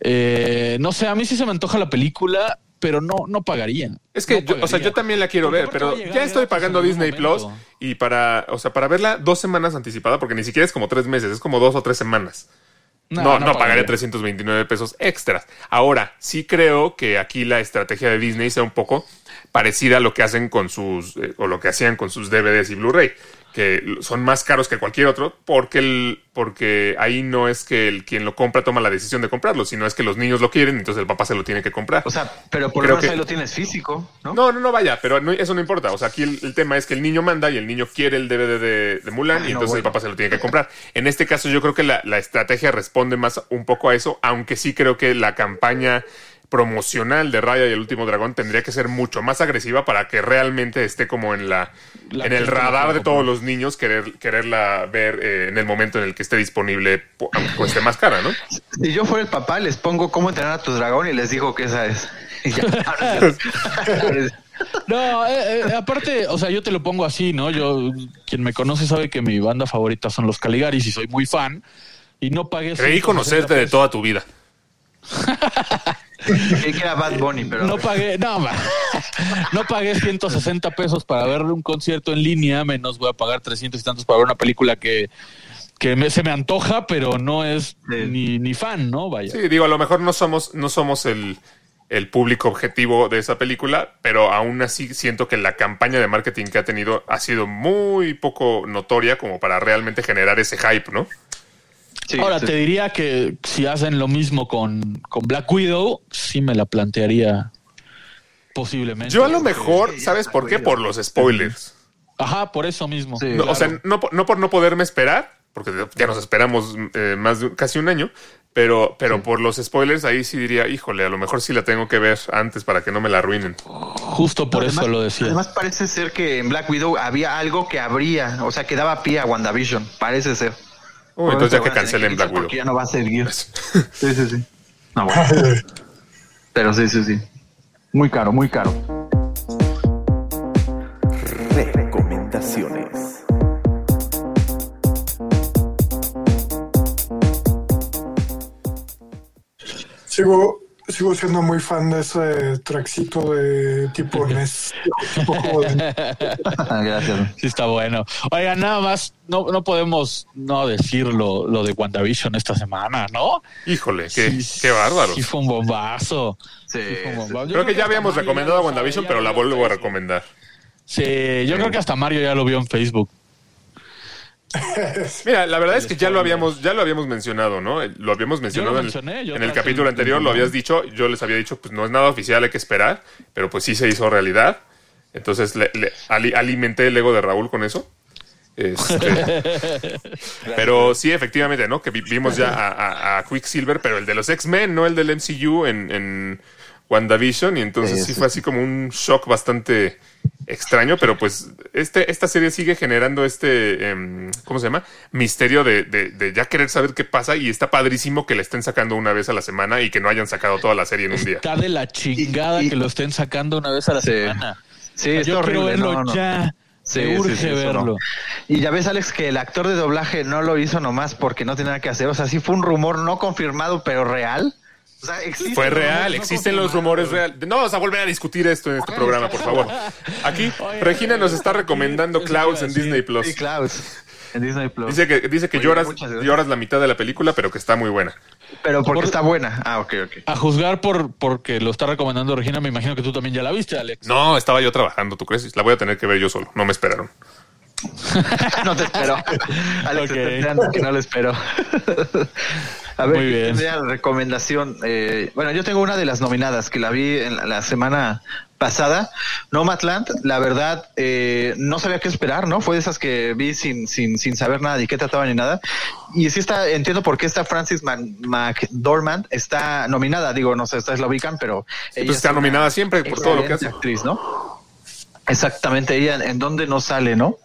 Eh, no sé, a mí sí se me antoja la película, pero no, no pagaría. Es que, No yo, o sea, yo también la quiero Porque ver, pero llegar ya estoy pagando Disney Plus y para, o sea, para verla dos semanas anticipada, porque ni siquiera es como tres meses, es como dos o tres semanas. No, no, pagaré pagaría. 329 pesos extras. Ahora, sí creo que aquí la estrategia de Disney sea un poco parecida a lo que hacen con sus, eh, o lo que hacían con sus DVDs y Blu-ray, que son más caros que cualquier otro, porque el, porque ahí no es que el quien lo compra toma la decisión de comprarlo, sino es que los niños lo quieren, entonces el papá se lo tiene que comprar. O sea, pero por lo menos que- ahí lo tienes físico, ¿no? No, no, no vaya, pero no- eso no importa. O sea, aquí el, el tema es que el niño manda y el niño quiere el DVD de, de Mulan y no, entonces el papá se lo tiene que comprar. En este caso yo creo que la, la estrategia responde más un poco a eso, aunque sí creo que la campaña promocional de Raya y el último dragón tendría que ser mucho más agresiva para que realmente esté como en la, La en el radar de todos los niños querer quererla ver eh, en el momento en el que esté disponible po- aunque cueste más cara, ¿no? Si yo fuera el papá, les pongo cómo entrenar a tu dragón y les digo que esa es. Y ya. No, eh, eh, aparte, o sea, yo te lo pongo así, ¿no? Yo, quien me conoce sabe que mi banda favorita son los Caligaris y soy muy fan. Y no pagué. Creí 160 conocerte de toda tu vida. Creí que era Bad Bunny, pero. No pagué, no, no pagué 160 pesos para verle un concierto en línea, menos voy a pagar 300 y tantos para ver una película que, que me- se me antoja, pero no es Sí. ni, ni fan, ¿no? Vaya. Sí, digo, a lo mejor no somos, no somos el, el público objetivo de esa película, pero aún así siento que la campaña de marketing que ha tenido ha sido muy poco notoria como para realmente generar ese hype, ¿no? Sí, Ahora, sí. te diría que si hacen lo mismo con, con Black Widow, sí me la plantearía posiblemente. Yo a lo mejor, ¿sabes por qué? Por los spoilers. Ajá, por eso mismo. Sí. No, O sea, no, por- no por no poderme esperar, porque ya nos esperamos eh, más de casi un año, pero, pero por los spoilers ahí sí diría, híjole, a lo mejor sí la tengo que ver antes para que no me la arruinen. Justo por eso lo decía. Además, parece ser que en Black Widow había algo que abría, o sea, que daba pie a WandaVision. Parece ser. Uy, entonces ya que cancelen Black Widow. Porque ya no va a seguir. Sí, sí, sí. No, bueno. Pero sí, sí, sí. Muy caro, muy caro. Recomendaciones. Sigo, sigo siendo muy fan de ese traxito de tipo NES. de- Gracias. Sí, está bueno. Oiga, nada más, no, no podemos no decir lo, lo de WandaVision esta semana, ¿no? Híjole, qué, Sí, qué bárbaro. Sí, fue un bombazo. Sí, Sí, fue un sí. bombazo. Yo Creo que ya habíamos recomendado a WandaVision, pero la vuelvo a recomendar. Sí, yo creo que hasta Mario ya lo vio en Facebook. Mira, la verdad es que ya lo habíamos, ya lo habíamos mencionado, ¿no? Lo habíamos mencionado en- mencioné, yo en, el capítulo anterior, lo habías dicho, yo les había dicho, pues no es nada oficial, hay que esperar, pero pues sí se hizo realidad. Entonces le, le- ali- alimenté el ego de Raúl con eso. Este, pero sí, efectivamente, ¿no? Que vi- vimos ya a, a- a Quicksilver, pero el de los X-Men, no el del MCU en, en WandaVision. Y entonces Sí, sí sí, fue así como un shock bastante extraño, pero pues este, esta serie sigue generando este, em, ¿cómo se llama? Misterio de, de- de ya querer saber qué pasa y está padrísimo que le estén sacando una vez a la semana y que no hayan sacado toda la serie en un día. Está de la chingada Y- y- que lo estén sacando una vez a la Sí. semana. Sí, O sea, está yo quiero horrible. verlo no, no. ya. Sí, Me urge sí, eso no. verlo. Y ya ves, Alex, que el actor de doblaje no lo hizo nomás porque no tenía nada que hacer. O sea, sí fue un rumor no confirmado, pero real. O sea, existen Fue real, no existen los rumores reales. No vamos a volver a discutir esto en este programa, por favor. Aquí, Oye, Regina nos está recomendando Clouds en. Disney Plus. Sí, Klaus. En Disney Plus. Dice que, dice que Oye, lloras, lloras la mitad de la película, pero que está muy buena. pero porque Por- está buena. Ah, ok, ok. A juzgar por porque lo está recomendando Regina, me imagino que tú también ya la viste, Alex. No, estaba yo trabajando, ¿tú crees? La voy a tener que ver yo solo. No me esperaron. no te espero. Alex, Ok. está esperando que no lo espero. A ver, Muy ¿qué bien. tendría recomendación? Eh, bueno, yo tengo una de las nominadas que la vi en la, semana pasada. Nomadland, la verdad, eh, no sabía qué esperar, ¿no? Fue de esas que vi sin, sin, sin saber nada de qué trataba ni nada. Y sí está, entiendo por qué está Francis Man- McDormand está nominada. Digo, no sé, ustedes la ubican, pero. ella pues está es una nominada siempre por todo lo que hace. actriz, ¿no? Exactamente, ella en, donde no sale, ¿no?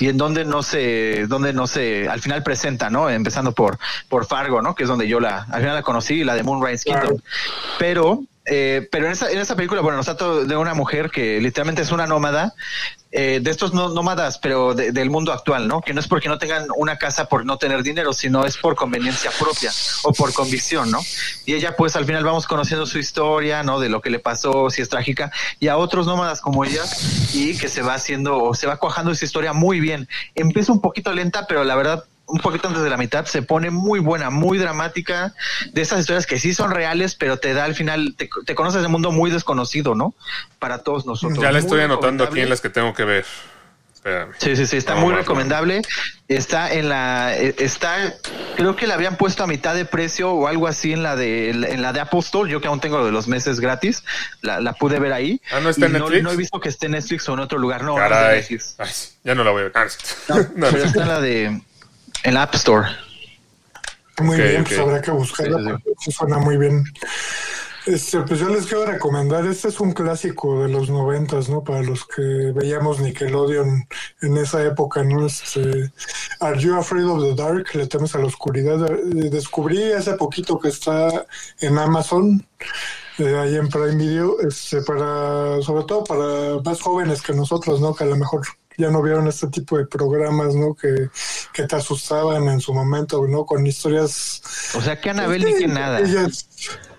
Y en donde no se, donde no se, al final presenta, ¿no? Empezando por, por Fargo, ¿no? Que es donde yo la, al final la conocí, la de Moonrise Kingdom. Pero, eh, pero en esa, en esa película, bueno, nos trata de una mujer que literalmente es una nómada, eh, de estos no, nómadas, pero de- del mundo actual, ¿no? Que no es porque no tengan una casa por no tener dinero, sino es por conveniencia propia o por convicción, ¿no? Y ella, pues, al final vamos conociendo su historia, ¿no? De lo que le pasó, si es trágica, y a otros nómadas como ella, y que se va haciendo, o se va cuajando esa historia muy bien. Empieza un poquito lenta, pero la verdad, un poquito antes de la mitad, se pone muy buena, muy dramática, de esas historias que sí son reales, pero te da al final, te, te conoces de mundo muy desconocido, ¿no? Para todos nosotros. Ya la Muy estoy anotando aquí en las que tengo que ver. Espérame. Sí, sí, sí, está No, muy recomendable. Está en la, eh, está, creo que la habían puesto a mitad de precio o algo así en la de, en la de Apple Store. Yo que aún tengo de los meses gratis, la, la pude ver ahí. Ah, ¿no está en Netflix? No, he visto que esté en Netflix o en otro lugar. No, Caray. Ay, ya no la voy a ver. Ah, No, no, pero está en la de, en la App Store. Muy bien, pues habrá que buscarla, sí suena muy bien. Este, pues yo les quiero recomendar, este es un clásico de los noventas, ¿no? Para los que veíamos Nickelodeon en esa época, ¿no? Este, Are You Afraid of the Dark? Le temes a la oscuridad. Eh, Descubrí hace poquito que está en Amazon, eh, ahí en Prime Video, este, para, sobre todo para más jóvenes que nosotros, ¿no? Que a lo mejor ya no vieron este tipo de programas, ¿no? Que, que te asustaban en su momento, ¿no? Con historias O sea, que Anabel ni que nada. Sencillas,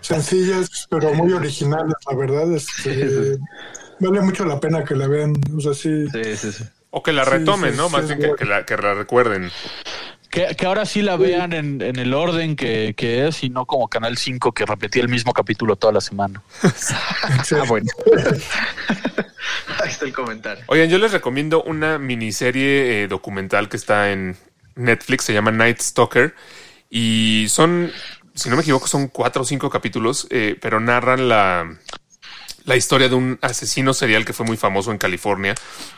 sencillas, pero muy originales, la verdad. Este, vale mucho la pena que la vean. O sea, sí. Sí, sí, sí. O que la retomen, sí, ¿no? Más bien que, que la, que la recuerden. Que, que ahora sí la vean en, en el orden que, que es y no como Canal 5 que repetía el mismo capítulo toda la semana. Ah, bueno. Ahí está el comentario. Oigan, yo les recomiendo una miniserie eh, documental que está en Netflix, se llama Night Stalker. Y son, si no me equivoco, son cuatro o cinco capítulos, eh, pero narran la, la historia de un asesino serial que fue muy famoso en California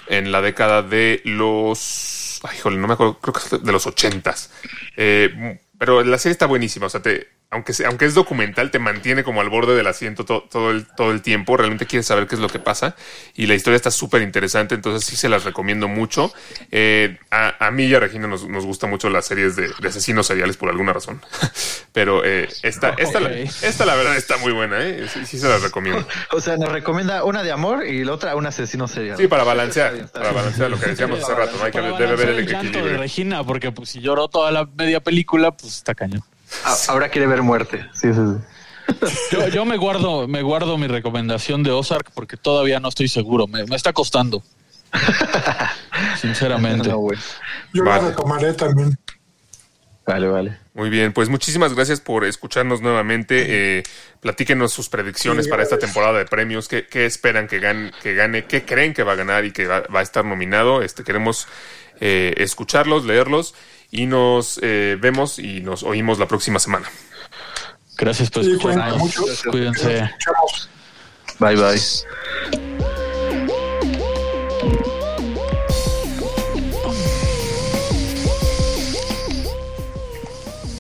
en la década de los. Ay, híjole, no me acuerdo, creo que es de los ochentas. Eh, pero la serie está buenísima. O sea, te, aunque, sea- aunque es documental, te mantiene como al borde del asiento to- todo, el, todo el tiempo. Realmente quieres saber qué es lo que pasa. Y la historia está súper interesante. Entonces, sí se las recomiendo mucho. Eh, a, a mí y a Regina nos, nos gustan mucho las series de, de asesinos seriales por alguna razón. Pero eh, esta, esta, esta, la verdad, está muy buena. ¿eh? Sí, sí se las recomiendo. O sea, nos recomienda una de amor y la otra un asesino serial. Sí, para balancear. Está bien, está para balancear lo que decíamos hace rato. ¿no? Hay que Para debe ver balancear el llanto de equilibrio. Regina, porque pues si lloró toda la media película, pues está cañón. Ah, Ahora quiere ver muerte. Sí, sí, sí. Yo, yo me guardo, me guardo mi recomendación de Ozark porque todavía no estoy seguro. Me, me está costando. Sinceramente. No. Yo Vale. la retomaré también. Vale, vale. Muy bien, pues muchísimas gracias por escucharnos nuevamente. Eh, platíquenos sus predicciones para esta temporada de premios. ¿Qué, qué esperan que gane, que gane? ¿Qué creen que va a ganar y que va, va a estar nominado? Este, queremos eh, escucharlos, leerlos y nos eh, vemos y nos oímos la próxima semana. Gracias por Sí, escucharnos. cuídense mucho. Cuídense. Bye, bye.